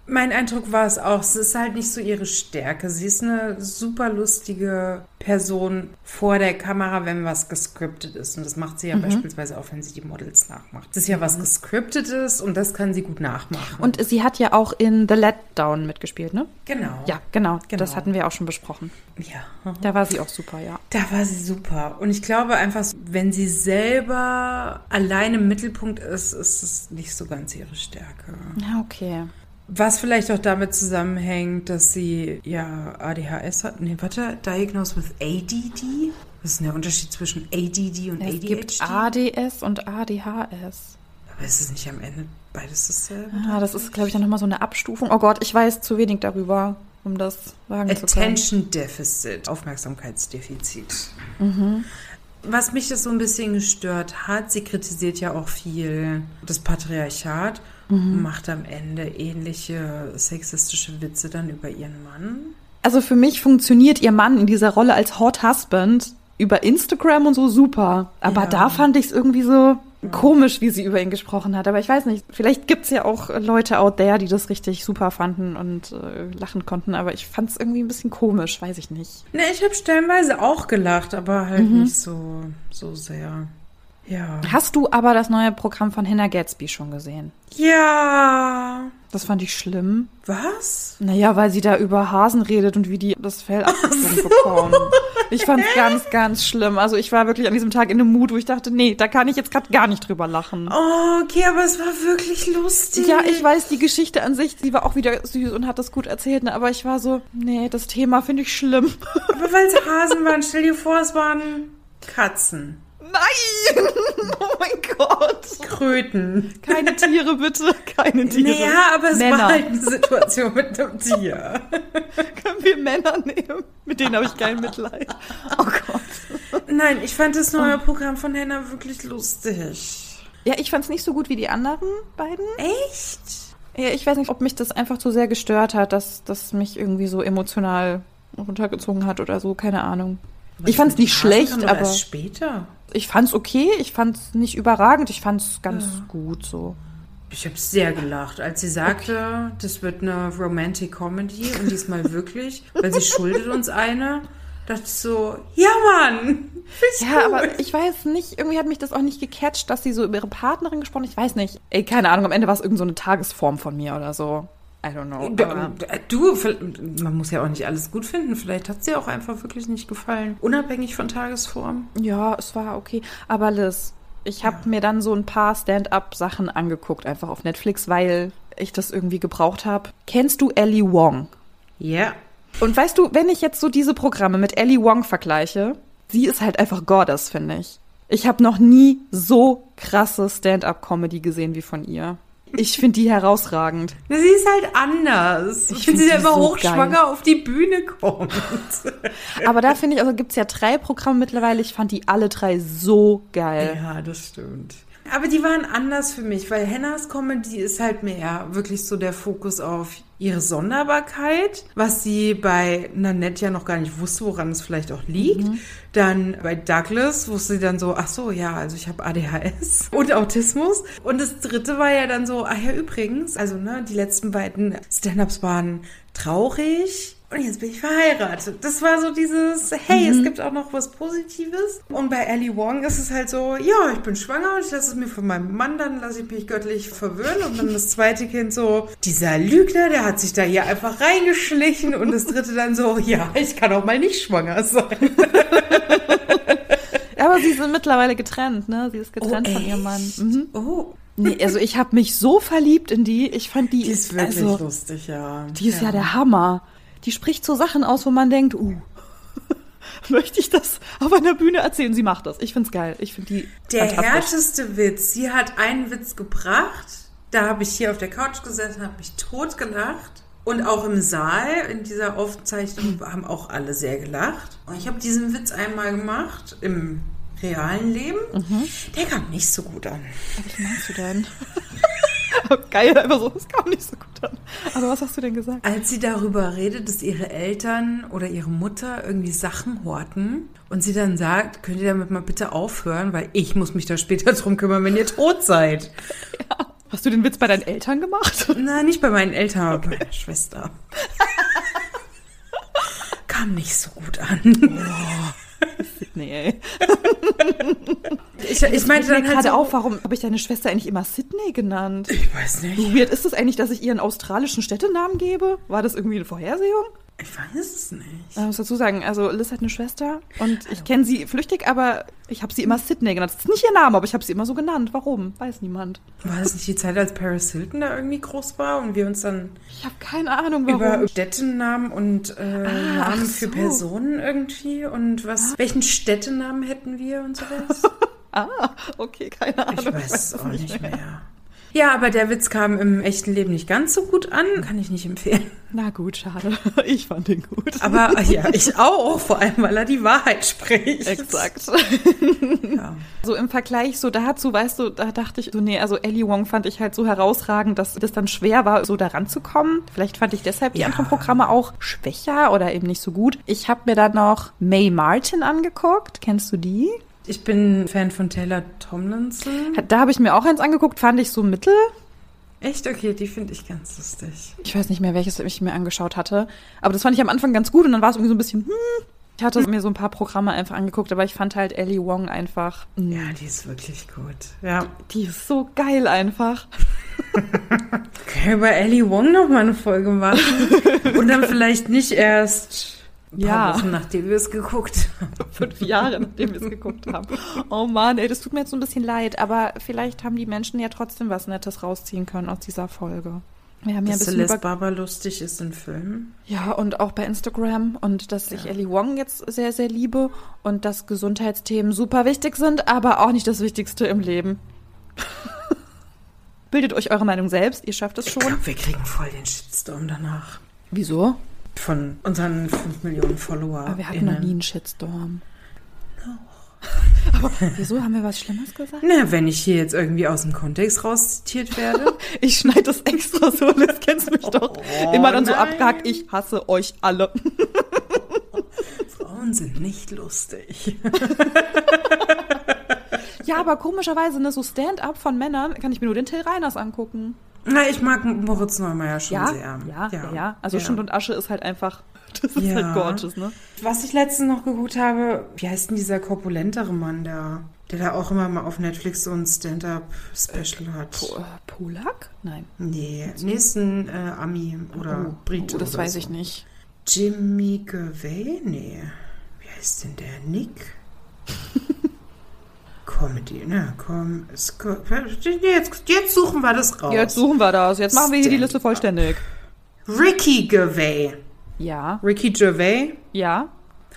[SPEAKER 2] Mein Eindruck war es auch, es ist halt nicht so ihre Stärke. Sie ist eine super lustige Person vor der Kamera, wenn was gescriptet ist. Und das macht sie ja beispielsweise auch, wenn sie die Models nachmacht. Das ist ja was gescriptet ist und das kann sie gut nachmachen.
[SPEAKER 1] Und sie hat ja auch in The Letdown mitgespielt, ne?
[SPEAKER 2] genau.
[SPEAKER 1] Ja, genau.
[SPEAKER 2] Genau.
[SPEAKER 1] Das hatten wir auch schon besprochen.
[SPEAKER 2] Ja.
[SPEAKER 1] Da war sie auch super, ja.
[SPEAKER 2] Da war sie super. Und ich glaube einfach, wenn sie selber allein im Mittelpunkt ist, ist es nicht so ganz ihre Stärke.
[SPEAKER 1] Ja, okay.
[SPEAKER 2] Was vielleicht auch damit zusammenhängt, dass sie ja ADHS hat. Nee, warte, diagnosed with ADD? Was ist denn der Unterschied zwischen ADD und
[SPEAKER 1] Es
[SPEAKER 2] ADHD?
[SPEAKER 1] gibt ADS und ADHS.
[SPEAKER 2] Aber ist es nicht am Ende beides dasselbe?
[SPEAKER 1] Ah, das ist, glaube ich, dann nochmal so eine Abstufung. Oh Gott, ich weiß zu wenig darüber, um das sagen zu können.
[SPEAKER 2] Attention Deficit, Aufmerksamkeitsdefizit.
[SPEAKER 1] Mhm.
[SPEAKER 2] Was mich das so ein bisschen gestört hat, sie kritisiert ja auch viel das Patriarchat
[SPEAKER 1] Mhm.
[SPEAKER 2] und macht am Ende ähnliche sexistische Witze dann über ihren Mann.
[SPEAKER 1] Also für mich funktioniert ihr Mann in dieser Rolle als Hot Husband über Instagram und so super. Aber
[SPEAKER 2] Ja.
[SPEAKER 1] da fand ich es irgendwie so komisch, wie sie über ihn gesprochen hat. Aber ich weiß nicht, vielleicht gibt's ja auch Leute out there, die das richtig super fanden und äh, lachen konnten. Aber ich fand es irgendwie ein bisschen komisch, weiß ich nicht.
[SPEAKER 2] Ne, ich habe stellenweise auch gelacht, aber halt
[SPEAKER 1] Mhm.
[SPEAKER 2] nicht so, so sehr. Ja.
[SPEAKER 1] Hast du aber das neue Programm von Hannah Gatsby schon gesehen?
[SPEAKER 2] Ja.
[SPEAKER 1] Das fand ich schlimm.
[SPEAKER 2] Was?
[SPEAKER 1] Naja, weil sie da über Hasen redet und wie die das Fell abgezogen bekommen. Ich fand's ganz, ganz schlimm. Also ich war wirklich an diesem Tag in einem Mut, wo ich dachte, nee, da kann ich jetzt gerade gar nicht drüber lachen.
[SPEAKER 2] Oh, okay, aber es war wirklich lustig.
[SPEAKER 1] Ja, ich weiß, die Geschichte an sich, sie war auch wieder süß und hat das gut erzählt, ne? aber ich war so, nee, das Thema finde ich schlimm.
[SPEAKER 2] Aber weil es Hasen waren, stell dir vor, es waren Katzen.
[SPEAKER 1] Nein! Oh mein Gott!
[SPEAKER 2] Kröten.
[SPEAKER 1] Keine Tiere, bitte. Keine Tiere.
[SPEAKER 2] Naja, aber es
[SPEAKER 1] Männer.
[SPEAKER 2] war halt eine Situation mit einem Tier.
[SPEAKER 1] Können wir Männer nehmen? Mit denen habe ich kein Mitleid. Oh Gott.
[SPEAKER 2] Nein, ich fand das neue Programm von Hannah wirklich lustig.
[SPEAKER 1] Ja, ich fand's nicht so gut wie die anderen beiden.
[SPEAKER 2] Echt?
[SPEAKER 1] Ja, ich weiß nicht, ob mich das einfach zu sehr gestört hat, dass das mich irgendwie so emotional runtergezogen hat oder so, keine Ahnung. Ich fand's nicht
[SPEAKER 2] Hasen
[SPEAKER 1] schlecht, aber
[SPEAKER 2] später.
[SPEAKER 1] ich fand's okay, ich fand's nicht überragend, ich fand's ganz gut so.
[SPEAKER 2] Ich habe sehr gelacht, als sie sagte, das wird eine Romantic Comedy und diesmal wirklich, weil sie schuldet uns eine. Dachte ich so, ja Mann, ist
[SPEAKER 1] Ja,
[SPEAKER 2] gut.
[SPEAKER 1] aber ich weiß nicht, irgendwie hat mich das auch nicht gecatcht, dass sie so über ihre Partnerin gesprochen, ich weiß nicht. Ey, keine Ahnung, am Ende war es irgend so eine Tagesform von mir oder so. I don't know.
[SPEAKER 2] Du, man muss ja auch nicht alles gut finden. Vielleicht hat sie auch einfach wirklich nicht gefallen. Unabhängig von Tagesform.
[SPEAKER 1] Ja, es war okay. Aber Liz, ich habe mir dann so ein paar Stand-up-Sachen angeguckt, einfach auf Netflix, weil ich das irgendwie gebraucht habe. Kennst du Ellie Wong?
[SPEAKER 2] Ja.
[SPEAKER 1] Und weißt du, wenn ich jetzt so diese Programme mit Ellie Wong vergleiche, sie ist halt einfach Goddess, finde ich. Ich habe noch nie so krasse Stand-up-Comedy gesehen wie von ihr. Ich finde die herausragend.
[SPEAKER 2] Na, Sie ist halt anders.
[SPEAKER 1] Ich
[SPEAKER 2] Ich
[SPEAKER 1] find
[SPEAKER 2] finde sie immer
[SPEAKER 1] so
[SPEAKER 2] hochschwanger
[SPEAKER 1] geil.
[SPEAKER 2] auf die Bühne kommt.
[SPEAKER 1] Aber da finde ich, also gibt's ja drei Programme mittlerweile. Ich fand die alle drei so geil.
[SPEAKER 2] Ja, das stimmt. Aber die waren anders für mich, weil Hennas Comedy ist halt mehr wirklich so der Fokus auf ihre Sonderbarkeit, was sie bei Nanette ja noch gar nicht wusste, woran es vielleicht auch liegt. Dann bei Douglas wusste sie dann so, ach so, ja, also ich habe ADHS und Autismus. Und das dritte war ja dann so, ach ja, übrigens, also ne, die letzten beiden Stand-ups waren traurig. Und jetzt bin ich verheiratet. Das war so dieses, hey, es gibt auch noch was Positives. Und bei Ellie Wong ist es halt so, ja, ich bin schwanger und ich lasse es mir von meinem Mann, dann lasse ich mich göttlich verwöhnen. Und dann das zweite Kind so, dieser Lügner, der hat sich da hier einfach reingeschlichen. Und das dritte dann so, ja, ich kann auch mal nicht schwanger sein.
[SPEAKER 1] Aber sie sind mittlerweile getrennt, ne? Sie ist getrennt von ihrem Mann. Mhm.
[SPEAKER 2] Oh,
[SPEAKER 1] Nee, also ich habe mich so verliebt in die. Ich fand die,
[SPEAKER 2] die ist wirklich
[SPEAKER 1] also,
[SPEAKER 2] lustig, ja.
[SPEAKER 1] die ist ja. der Hammer. Die spricht so Sachen aus, wo man denkt, uh, möchte ich das auf einer Bühne erzählen? Sie macht das. Ich find's geil. Ich finde die
[SPEAKER 2] Der härteste Witz. Sie hat einen Witz gebracht. Da habe ich hier auf der Couch gesessen, habe mich totgelacht. Und auch im Saal, in dieser Aufzeichnung, haben auch alle sehr gelacht. Und ich habe diesen Witz einmal gemacht im realen Leben. Der kam nicht so gut an.
[SPEAKER 1] Was meinst du denn? geil, einfach so. Das kam nicht so gut an. Aber was hast du denn gesagt?
[SPEAKER 2] Als sie darüber redet, dass ihre Eltern oder ihre Mutter irgendwie Sachen horten und sie dann sagt, könnt ihr damit mal bitte aufhören, weil ich muss mich da später drum kümmern, wenn ihr tot seid.
[SPEAKER 1] Hast du den Witz bei deinen Eltern gemacht?
[SPEAKER 2] Nein, nicht bei meinen Eltern, aber bei meiner Schwester. Kam nicht so gut an.
[SPEAKER 1] Nee, ey.
[SPEAKER 2] Ich, ich meinte dann halt
[SPEAKER 1] gerade
[SPEAKER 2] so,
[SPEAKER 1] auf, warum habe ich deine Schwester eigentlich immer Sydney genannt?
[SPEAKER 2] Ich weiß nicht.
[SPEAKER 1] Wie weird ist es eigentlich, dass ich ihren australischen Städtenamen gebe? War das irgendwie eine Vorhersehung?
[SPEAKER 2] Ich weiß es nicht.
[SPEAKER 1] Ich muss dazu sagen, also Liz hat eine Schwester und ich kenne sie flüchtig, aber ich habe sie immer Sydney genannt. Das ist nicht ihr Name, aber ich habe sie immer so genannt. Warum? Weiß niemand.
[SPEAKER 2] War das nicht die Zeit, als Paris Hilton da irgendwie groß war und wir uns dann
[SPEAKER 1] Ich habe keine Ahnung, warum.
[SPEAKER 2] über Städtenamen und äh, Namen
[SPEAKER 1] ach
[SPEAKER 2] für
[SPEAKER 1] so.
[SPEAKER 2] Personen irgendwie und was, welchen Städtenamen hätten wir und sowas?
[SPEAKER 1] ah, okay, keine Ahnung.
[SPEAKER 2] Ich weiß es auch nicht mehr. Ja, aber der Witz kam im echten Leben nicht ganz so gut an. Kann ich nicht empfehlen.
[SPEAKER 1] Na gut, schade. Ich fand den gut.
[SPEAKER 2] Aber ja, ich auch, vor allem, weil er die Wahrheit spricht.
[SPEAKER 1] Exakt.
[SPEAKER 2] Ja.
[SPEAKER 1] So im Vergleich so dazu, weißt du, da dachte ich so, nee, also Ellie Wong fand ich halt so herausragend, dass das dann schwer war, so da ranzukommen. Vielleicht fand ich deshalb die
[SPEAKER 2] Ja.
[SPEAKER 1] anderen Programme auch schwächer oder eben nicht so gut. Ich habe mir dann noch May Martin angeguckt. Kennst du die?
[SPEAKER 2] Ich bin Fan von Taylor Tomlinson.
[SPEAKER 1] Da habe ich mir auch eins angeguckt, fand ich so mittel.
[SPEAKER 2] Echt? Okay, die finde ich ganz lustig.
[SPEAKER 1] Ich weiß nicht mehr, welches ich mir angeschaut hatte. Aber das fand ich am Anfang ganz gut und dann war es irgendwie so ein bisschen, hm. Ich hatte mir so ein paar Programme einfach angeguckt, aber ich fand halt Ellie Wong einfach, hm.
[SPEAKER 2] Ja, die ist wirklich gut. Ja.
[SPEAKER 1] die ist so geil einfach.
[SPEAKER 2] Können wir über Ellie Wong noch mal eine Folge machen? Und dann vielleicht nicht erst ein paar
[SPEAKER 1] Ja.
[SPEAKER 2] Wochen, nachdem wir es geguckt haben.
[SPEAKER 1] Fünf Jahre, nachdem wir es geguckt haben. Oh Mann, ey, das tut mir jetzt so ein bisschen leid, aber vielleicht haben die Menschen ja trotzdem was Nettes rausziehen können aus dieser Folge. Wir haben ja ein
[SPEAKER 2] Dass
[SPEAKER 1] bisschen
[SPEAKER 2] Celeste
[SPEAKER 1] über
[SPEAKER 2] Barber lustig ist in Filmen.
[SPEAKER 1] Ja, und auch bei Instagram und dass ich Ellie Wong jetzt sehr, sehr liebe und dass Gesundheitsthemen super wichtig sind, aber auch nicht das Wichtigste im Leben. Bildet euch eure Meinung selbst, ihr schafft es
[SPEAKER 2] Ich
[SPEAKER 1] schon.
[SPEAKER 2] glaube, wir kriegen voll den Shitstorm danach.
[SPEAKER 1] Wieso?
[SPEAKER 2] Von unseren 5 Millionen Follower.
[SPEAKER 1] Aber wir hatten noch nie einen Shitstorm. Aber wieso haben wir was Schlimmes gesagt?
[SPEAKER 2] Na, wenn ich hier jetzt irgendwie aus dem Kontext rauszitiert werde.
[SPEAKER 1] Ich schneide das extra so, das kennst mich doch.
[SPEAKER 2] Oh,
[SPEAKER 1] Immer dann so
[SPEAKER 2] nein.
[SPEAKER 1] abgehakt, ich hasse euch alle.
[SPEAKER 2] Frauen sind nicht lustig.
[SPEAKER 1] Ja, aber komischerweise, ne, so Stand-up von Männern kann ich mir nur den Till Reiners angucken.
[SPEAKER 2] Na, ich mag Moritz Neumeier schon
[SPEAKER 1] Ja,
[SPEAKER 2] sehr.
[SPEAKER 1] ja, ja, ja. Also
[SPEAKER 2] Ja.
[SPEAKER 1] Schund und Asche ist halt einfach, das ist
[SPEAKER 2] Ja.
[SPEAKER 1] halt gorgeous, ne?
[SPEAKER 2] Was ich letztens noch geguckt habe, wie heißt denn dieser korpulentere Mann da? Der da auch immer mal auf Netflix so ein Stand-up-Special hat.
[SPEAKER 1] Po äh, Polak? Nein.
[SPEAKER 2] Nee, nächsten äh, Ami oder
[SPEAKER 1] oh,
[SPEAKER 2] Brite.
[SPEAKER 1] Oh, das
[SPEAKER 2] oder
[SPEAKER 1] weiß
[SPEAKER 2] so.
[SPEAKER 1] ich nicht.
[SPEAKER 2] Jimmy Gervais? Nee. Wie heißt denn der? Nick? Comedy, ne? Komm, jetzt, jetzt suchen wir das raus.
[SPEAKER 1] Jetzt suchen wir das. Jetzt machen wir hier die Liste vollständig.
[SPEAKER 2] Ricky Gervais.
[SPEAKER 1] Ja.
[SPEAKER 2] Ricky Gervais
[SPEAKER 1] Ja.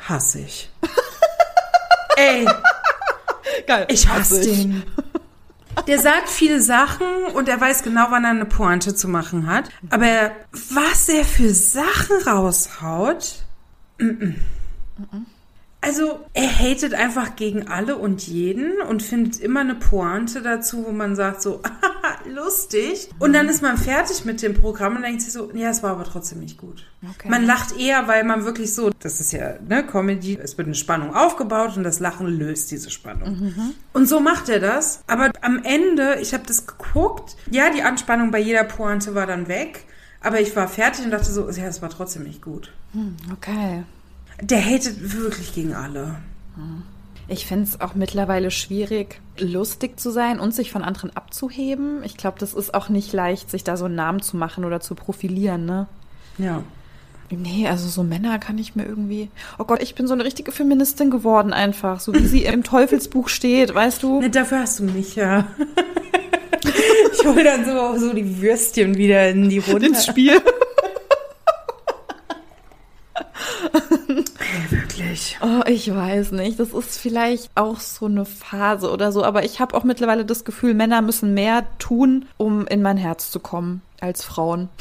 [SPEAKER 2] hasse ich. Ey,
[SPEAKER 1] Geil.
[SPEAKER 2] ich hasse den. Der sagt viele Sachen und er weiß genau, wann er eine Pointe zu machen hat. Aber was er für Sachen raushaut. mm, mm. Also, er hatet einfach gegen alle und jeden und findet immer eine Pointe dazu, wo man sagt so, lustig. Und dann ist man fertig mit dem Programm und denkt sich so, ja, es war aber trotzdem nicht gut.
[SPEAKER 1] Okay.
[SPEAKER 2] Man lacht eher, weil man wirklich so, das ist ja ne Comedy, es wird eine Spannung aufgebaut und das Lachen löst diese Spannung. Und so macht er das. Aber am Ende, ich habe das geguckt, ja, die Anspannung bei jeder Pointe war dann weg. Aber ich war fertig und dachte so, ja, es war trotzdem nicht gut.
[SPEAKER 1] Okay.
[SPEAKER 2] Der hatet wirklich gegen alle.
[SPEAKER 1] Ich finde es auch mittlerweile schwierig, lustig zu sein und sich von anderen abzuheben. Ich glaube, das ist auch nicht leicht, sich da so einen Namen zu machen oder zu profilieren, ne?
[SPEAKER 2] Ja.
[SPEAKER 1] Nee, also so Männer kann ich mir irgendwie. Oh Gott, ich bin so eine richtige Feministin geworden einfach, so wie sie im Teufelsbuch steht, weißt du?
[SPEAKER 2] Ne, dafür hast du mich ja. ich hol dann so, so die Würstchen wieder in die Runde.
[SPEAKER 1] Ins Spiel.
[SPEAKER 2] Ey, wirklich.
[SPEAKER 1] Oh, ich weiß nicht. Das ist vielleicht auch so eine Phase oder so. Aber ich habe auch mittlerweile das Gefühl, Männer müssen mehr tun, um in mein Herz zu kommen, als Frauen.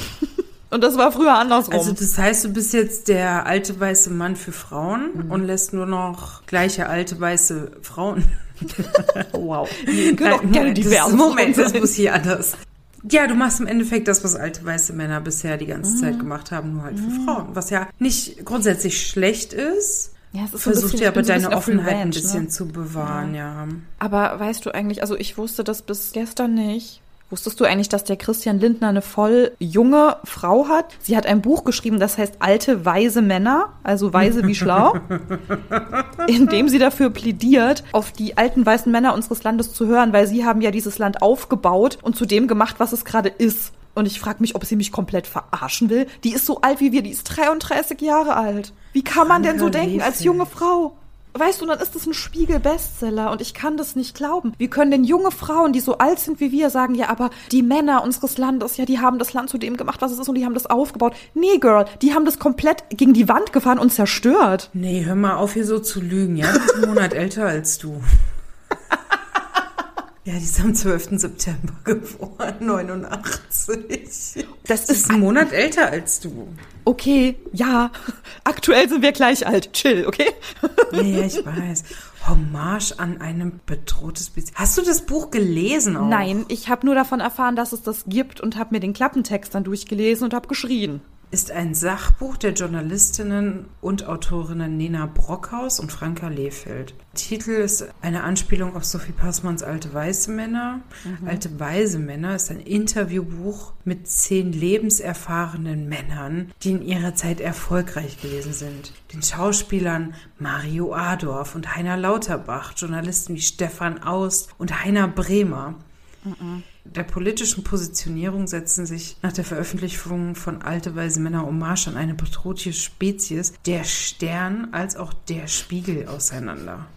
[SPEAKER 1] Und das war früher andersrum.
[SPEAKER 2] Also das heißt, du bist jetzt der alte weiße Mann für Frauen und lässt nur noch gleiche alte weiße Frauen. wow. Das-
[SPEAKER 1] divers
[SPEAKER 2] Moment,
[SPEAKER 1] Frauen
[SPEAKER 2] das muss hier anders. Ja, du machst im Endeffekt das, was alte weiße Männer bisher die ganze
[SPEAKER 1] Mhm.
[SPEAKER 2] Zeit gemacht haben, nur halt für Frauen. Was ja nicht grundsätzlich schlecht ist.
[SPEAKER 1] ja, es ist so ein
[SPEAKER 2] Versuch dir aber
[SPEAKER 1] so ein
[SPEAKER 2] deine
[SPEAKER 1] auf
[SPEAKER 2] Offenheit ein
[SPEAKER 1] Revenge,
[SPEAKER 2] bisschen
[SPEAKER 1] Ne?
[SPEAKER 2] zu bewahren, ja.
[SPEAKER 1] Aber weißt du eigentlich, also ich wusste das bis gestern nicht. Wusstest du eigentlich, dass der Christian Lindner eine voll junge Frau hat? Sie hat ein Buch geschrieben, das heißt Alte weise Männer, also weise wie schlau, in dem sie dafür plädiert, auf die alten weißen Männer unseres Landes zu hören, weil sie haben ja dieses Land aufgebaut und zu dem gemacht, was es gerade ist. Und ich frage mich, ob sie mich komplett verarschen will. Die ist so alt wie wir, die ist 33 Jahre alt. Wie kann man denn so denken als junge Frau? Weißt du, dann ist das ein Spiegel-Bestseller und ich kann das nicht glauben. Wir können den junge Frauen, die so alt sind wie wir, sagen, ja, aber die Männer unseres Landes, ja, die haben das Land zu dem gemacht, was es ist und die haben das aufgebaut. Nee, Girl, die haben das komplett gegen die Wand gefahren und zerstört.
[SPEAKER 2] Nee, hör mal auf, hier so zu lügen, ja? Die ist einen Monat älter als du. Ja, die ist am 12. September geboren, 89.
[SPEAKER 1] Das
[SPEAKER 2] ist einen Monat älter als du.
[SPEAKER 1] Okay, ja, aktuell sind wir gleich alt. Chill, okay?
[SPEAKER 2] Ja, ja, ich weiß. Hommage an ein bedrohtes Biest. Hast du das Buch gelesen auch?
[SPEAKER 1] Nein, ich habe nur davon erfahren, dass es das gibt und habe mir den Klappentext dann durchgelesen und habe geschrien.
[SPEAKER 2] Ist ein Sachbuch der Journalistinnen und Autorinnen Nena Brockhaus und Franka Lehfeld. Titel ist eine Anspielung auf Sophie Passmanns Alte Weiße Männer. Alte Weise Männer ist ein Interviewbuch mit zehn lebenserfahrenen Männern, die in ihrer Zeit erfolgreich gewesen sind. Den Schauspielern Mario Adorf und Heiner Lauterbach, Journalisten wie Stefan Aust und Heiner Bremer. Der politischen Positionierung setzen sich nach der Veröffentlichung von Alte Weise Männer Hommage an eine bedrohte Spezies der Stern als auch der Spiegel auseinander.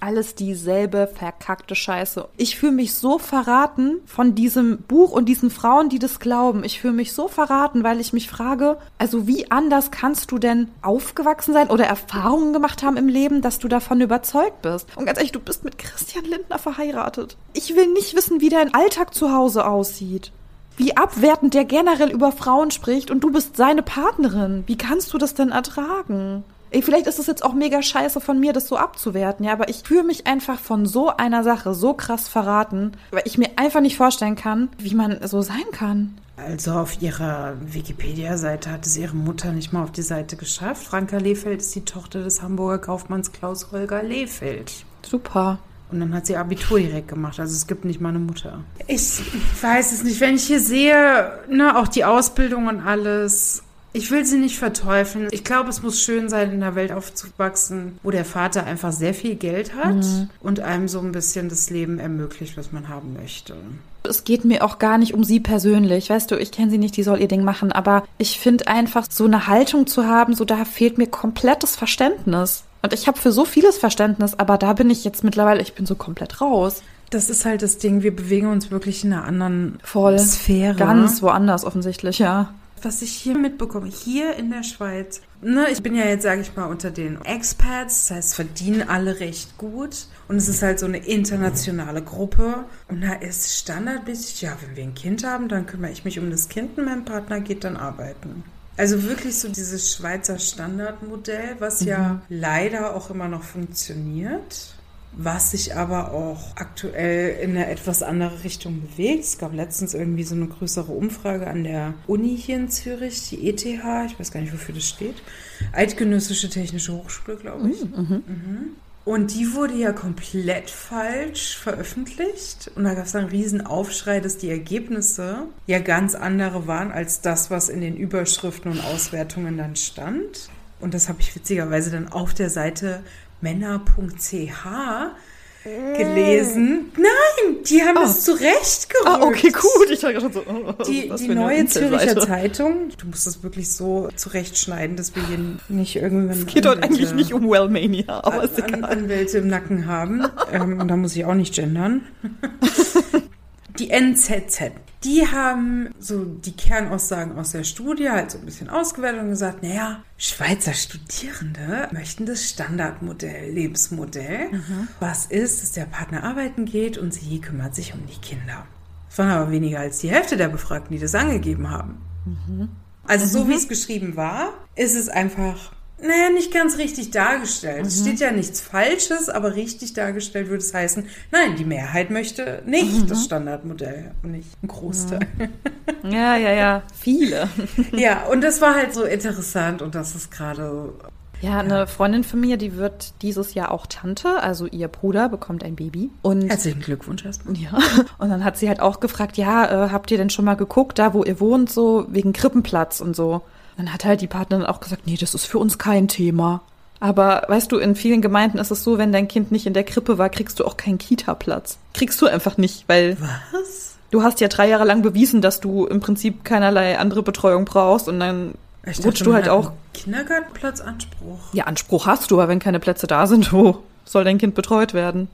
[SPEAKER 1] Alles dieselbe verkackte Scheiße. Ich fühle mich so verraten von diesem Buch und diesen Frauen, die das glauben. Ich fühle mich so verraten, weil ich mich frage, also wie anders kannst du denn aufgewachsen sein oder Erfahrungen gemacht haben im Leben, dass du davon überzeugt bist? Und ganz ehrlich, du bist mit Christian Lindner verheiratet. Ich will nicht wissen, wie dein Alltag zu Hause aussieht. Wie abwertend der generell über Frauen spricht und du bist seine Partnerin. Wie kannst du das denn ertragen? Ey, vielleicht ist es jetzt auch mega scheiße von mir, das so abzuwerten, ja, aber ich fühle mich einfach von so einer Sache so krass verraten, weil ich mir einfach nicht vorstellen kann, wie man so sein kann.
[SPEAKER 2] Also auf ihrer Wikipedia-Seite hat es ihre Mutter nicht mal auf die Seite geschafft. Franka Lehfeld ist die Tochter des Hamburger Kaufmanns Klaus Holger Lehfeld.
[SPEAKER 1] Super.
[SPEAKER 2] Und dann hat sie Abitur direkt gemacht. Also es gibt nicht mal eine Mutter. Ich weiß es nicht. Wenn ich hier sehe, ne, auch die Ausbildung und alles. Ich will sie nicht verteufeln. Ich glaube, es muss schön sein, in einer Welt aufzuwachsen, wo der Vater einfach sehr viel Geld hat mhm. und einem so ein bisschen das Leben ermöglicht, was man haben möchte.
[SPEAKER 1] Es geht mir auch gar nicht um sie persönlich. Weißt du, ich kenne sie nicht, die soll ihr Ding machen. Aber ich finde einfach, so eine Haltung zu haben, so da fehlt mir komplettes Verständnis. Und ich habe für so vieles Verständnis, aber da bin ich jetzt mittlerweile, ich bin so komplett raus.
[SPEAKER 2] Das ist halt das Ding, wir bewegen uns wirklich in einer anderen
[SPEAKER 1] Voll, Sphäre. Ganz woanders offensichtlich, ja.
[SPEAKER 2] Was ich hier mitbekomme, hier in der Schweiz, ne, ich bin ja jetzt, sage ich mal, unter den Expats, das heißt, verdienen alle recht gut. Und es ist halt so eine internationale Gruppe. Und da ist standardmäßig, ja, wenn wir ein Kind haben, dann kümmere ich mich um das Kind und mein Partner geht dann arbeiten. Also wirklich so dieses Schweizer Standardmodell, was mhm. ja leider auch immer noch funktioniert was sich aber auch aktuell in eine etwas andere Richtung bewegt. Es gab letztens irgendwie so eine größere Umfrage an der Uni hier in Zürich, die ETH, ich weiß gar nicht, wofür das steht. Eidgenössische Technische Hochschule, glaube ich. Mhm. Mhm. Und die wurde ja komplett falsch veröffentlicht. Und da gab es einen riesen Aufschrei, dass die Ergebnisse ja ganz andere waren als das, was in den Überschriften und Auswertungen dann stand. Und das habe ich witzigerweise dann auf der Seite männer.ch gelesen. Nein, die haben oh. es zurechtgerückt. Ah,
[SPEAKER 1] okay, gut. Ich dachte schon so, oh,
[SPEAKER 2] die, die neue Zürcher Zeitung, du musst das wirklich so zurechtschneiden, dass wir hier nicht irgendwann.
[SPEAKER 1] Es geht dort eigentlich nicht um Wellmania, aber
[SPEAKER 2] an, ist egal. Anwälte im Nacken haben. ähm, und da muss ich auch nicht gendern. die NZZ, die haben so die Kernaussagen aus der Studie halt so ein bisschen ausgewertet und gesagt, naja, Schweizer Studierende möchten das Standardmodell, Lebensmodell, mhm. was ist, dass der Partner arbeiten geht und sie kümmert sich um die Kinder. Das waren aber weniger als die Hälfte der Befragten, die das angegeben haben. Mhm. Also so mhm. wie es geschrieben war, ist es einfach naja, nicht ganz richtig dargestellt. Mhm. Es steht ja nichts Falsches, aber richtig dargestellt würde es heißen, nein, die Mehrheit möchte nicht mhm. das Standardmodell und nicht ein Großteil.
[SPEAKER 1] Ja, ja, ja, viele.
[SPEAKER 2] ja, und das war halt so interessant und das ist gerade.
[SPEAKER 1] Ja, eine Freundin von mir, die wird dieses Jahr auch Tante, also ihr Bruder bekommt ein Baby. Und
[SPEAKER 2] Herzlichen Glückwunsch erstmal.
[SPEAKER 1] Ja. Und dann hat sie halt auch gefragt, ja, äh, habt ihr denn schon mal geguckt, da wo ihr wohnt, so wegen Krippenplatz und so. Dann hat halt die Partnerin auch gesagt, nee, das ist für uns kein Thema. Aber weißt du, in vielen Gemeinden ist es so, wenn dein Kind nicht in der Krippe war, kriegst du auch keinen Kita-Platz. Kriegst du einfach nicht, weil.
[SPEAKER 2] Was?
[SPEAKER 1] Du hast ja drei Jahre lang bewiesen, dass du im Prinzip keinerlei andere Betreuung brauchst und dann ich rutschst du halt auch.
[SPEAKER 2] Kindergartenplatzanspruch.
[SPEAKER 1] Ja, Anspruch hast du, aber wenn keine Plätze da sind, wo soll dein Kind betreut werden?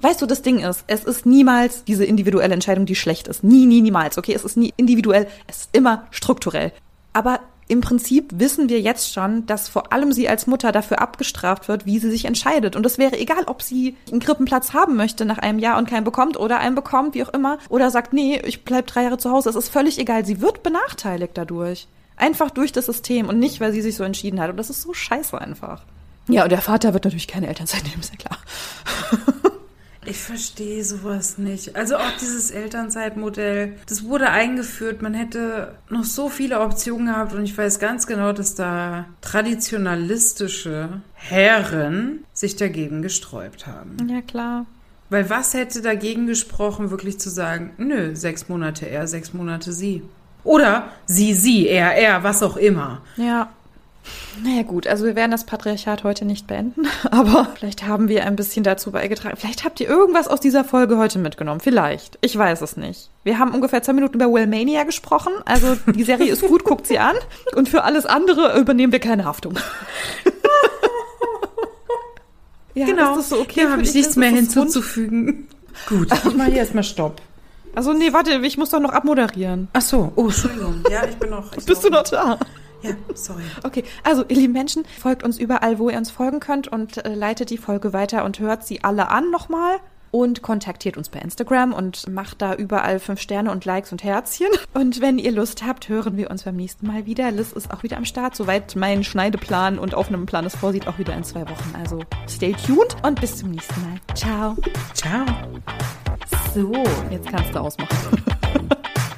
[SPEAKER 1] Weißt du, das Ding ist, es ist niemals diese individuelle Entscheidung, die schlecht ist. Nie, nie, niemals. Okay, es ist nie individuell, es ist immer strukturell. Aber im Prinzip wissen wir jetzt schon, dass vor allem sie als Mutter dafür abgestraft wird, wie sie sich entscheidet. Und es wäre egal, ob sie einen Krippenplatz haben möchte nach einem Jahr und keinen bekommt oder einen bekommt, wie auch immer, oder sagt, nee, ich bleib drei Jahre zu Hause. Es ist völlig egal. Sie wird benachteiligt dadurch. Einfach durch das System und nicht, weil sie sich so entschieden hat. Und das ist so scheiße einfach. Ja, und der Vater wird natürlich keine Elternzeit nehmen, ist ja klar.
[SPEAKER 2] Ich verstehe sowas nicht. Also auch dieses Elternzeitmodell, das wurde eingeführt. Man hätte noch so viele Optionen gehabt und ich weiß ganz genau, dass da traditionalistische Herren sich dagegen gesträubt haben.
[SPEAKER 1] Ja, klar.
[SPEAKER 2] Weil was hätte dagegen gesprochen, wirklich zu sagen, nö, sechs Monate er, sechs Monate sie. Oder sie, sie, er, er, was auch immer.
[SPEAKER 1] Ja. Naja gut, also wir werden das Patriarchat heute nicht beenden, aber vielleicht haben wir ein bisschen dazu beigetragen. Vielleicht habt ihr irgendwas aus dieser Folge heute mitgenommen. Vielleicht. Ich weiß es nicht. Wir haben ungefähr zwei Minuten über Wellmania gesprochen. Also die Serie ist gut, guckt sie an. Und für alles andere übernehmen wir keine Haftung.
[SPEAKER 2] ja, genau. Ist das so okay? Da habe ich nichts mehr hinzuzufügen. Gut, ich mache hier erstmal Stopp.
[SPEAKER 1] Also nee, warte, ich muss doch noch abmoderieren.
[SPEAKER 2] Ach so, oh, Entschuldigung. Ja, ich bin noch. Ich
[SPEAKER 1] Bist du noch da?
[SPEAKER 2] Ja, sorry.
[SPEAKER 1] Okay, also ihr lieben Menschen, folgt uns überall, wo ihr uns folgen könnt und äh, leitet die Folge weiter und hört sie alle an nochmal und kontaktiert uns bei Instagram und macht da überall fünf Sterne und Likes und Herzchen. Und wenn ihr Lust habt, hören wir uns beim nächsten Mal wieder. Liz ist auch wieder am Start, soweit mein Schneideplan und Aufnahmeplan es vorsieht, auch wieder in zwei Wochen. Also stay tuned und bis zum nächsten Mal. Ciao.
[SPEAKER 2] Ciao.
[SPEAKER 1] So, jetzt kannst du ausmachen.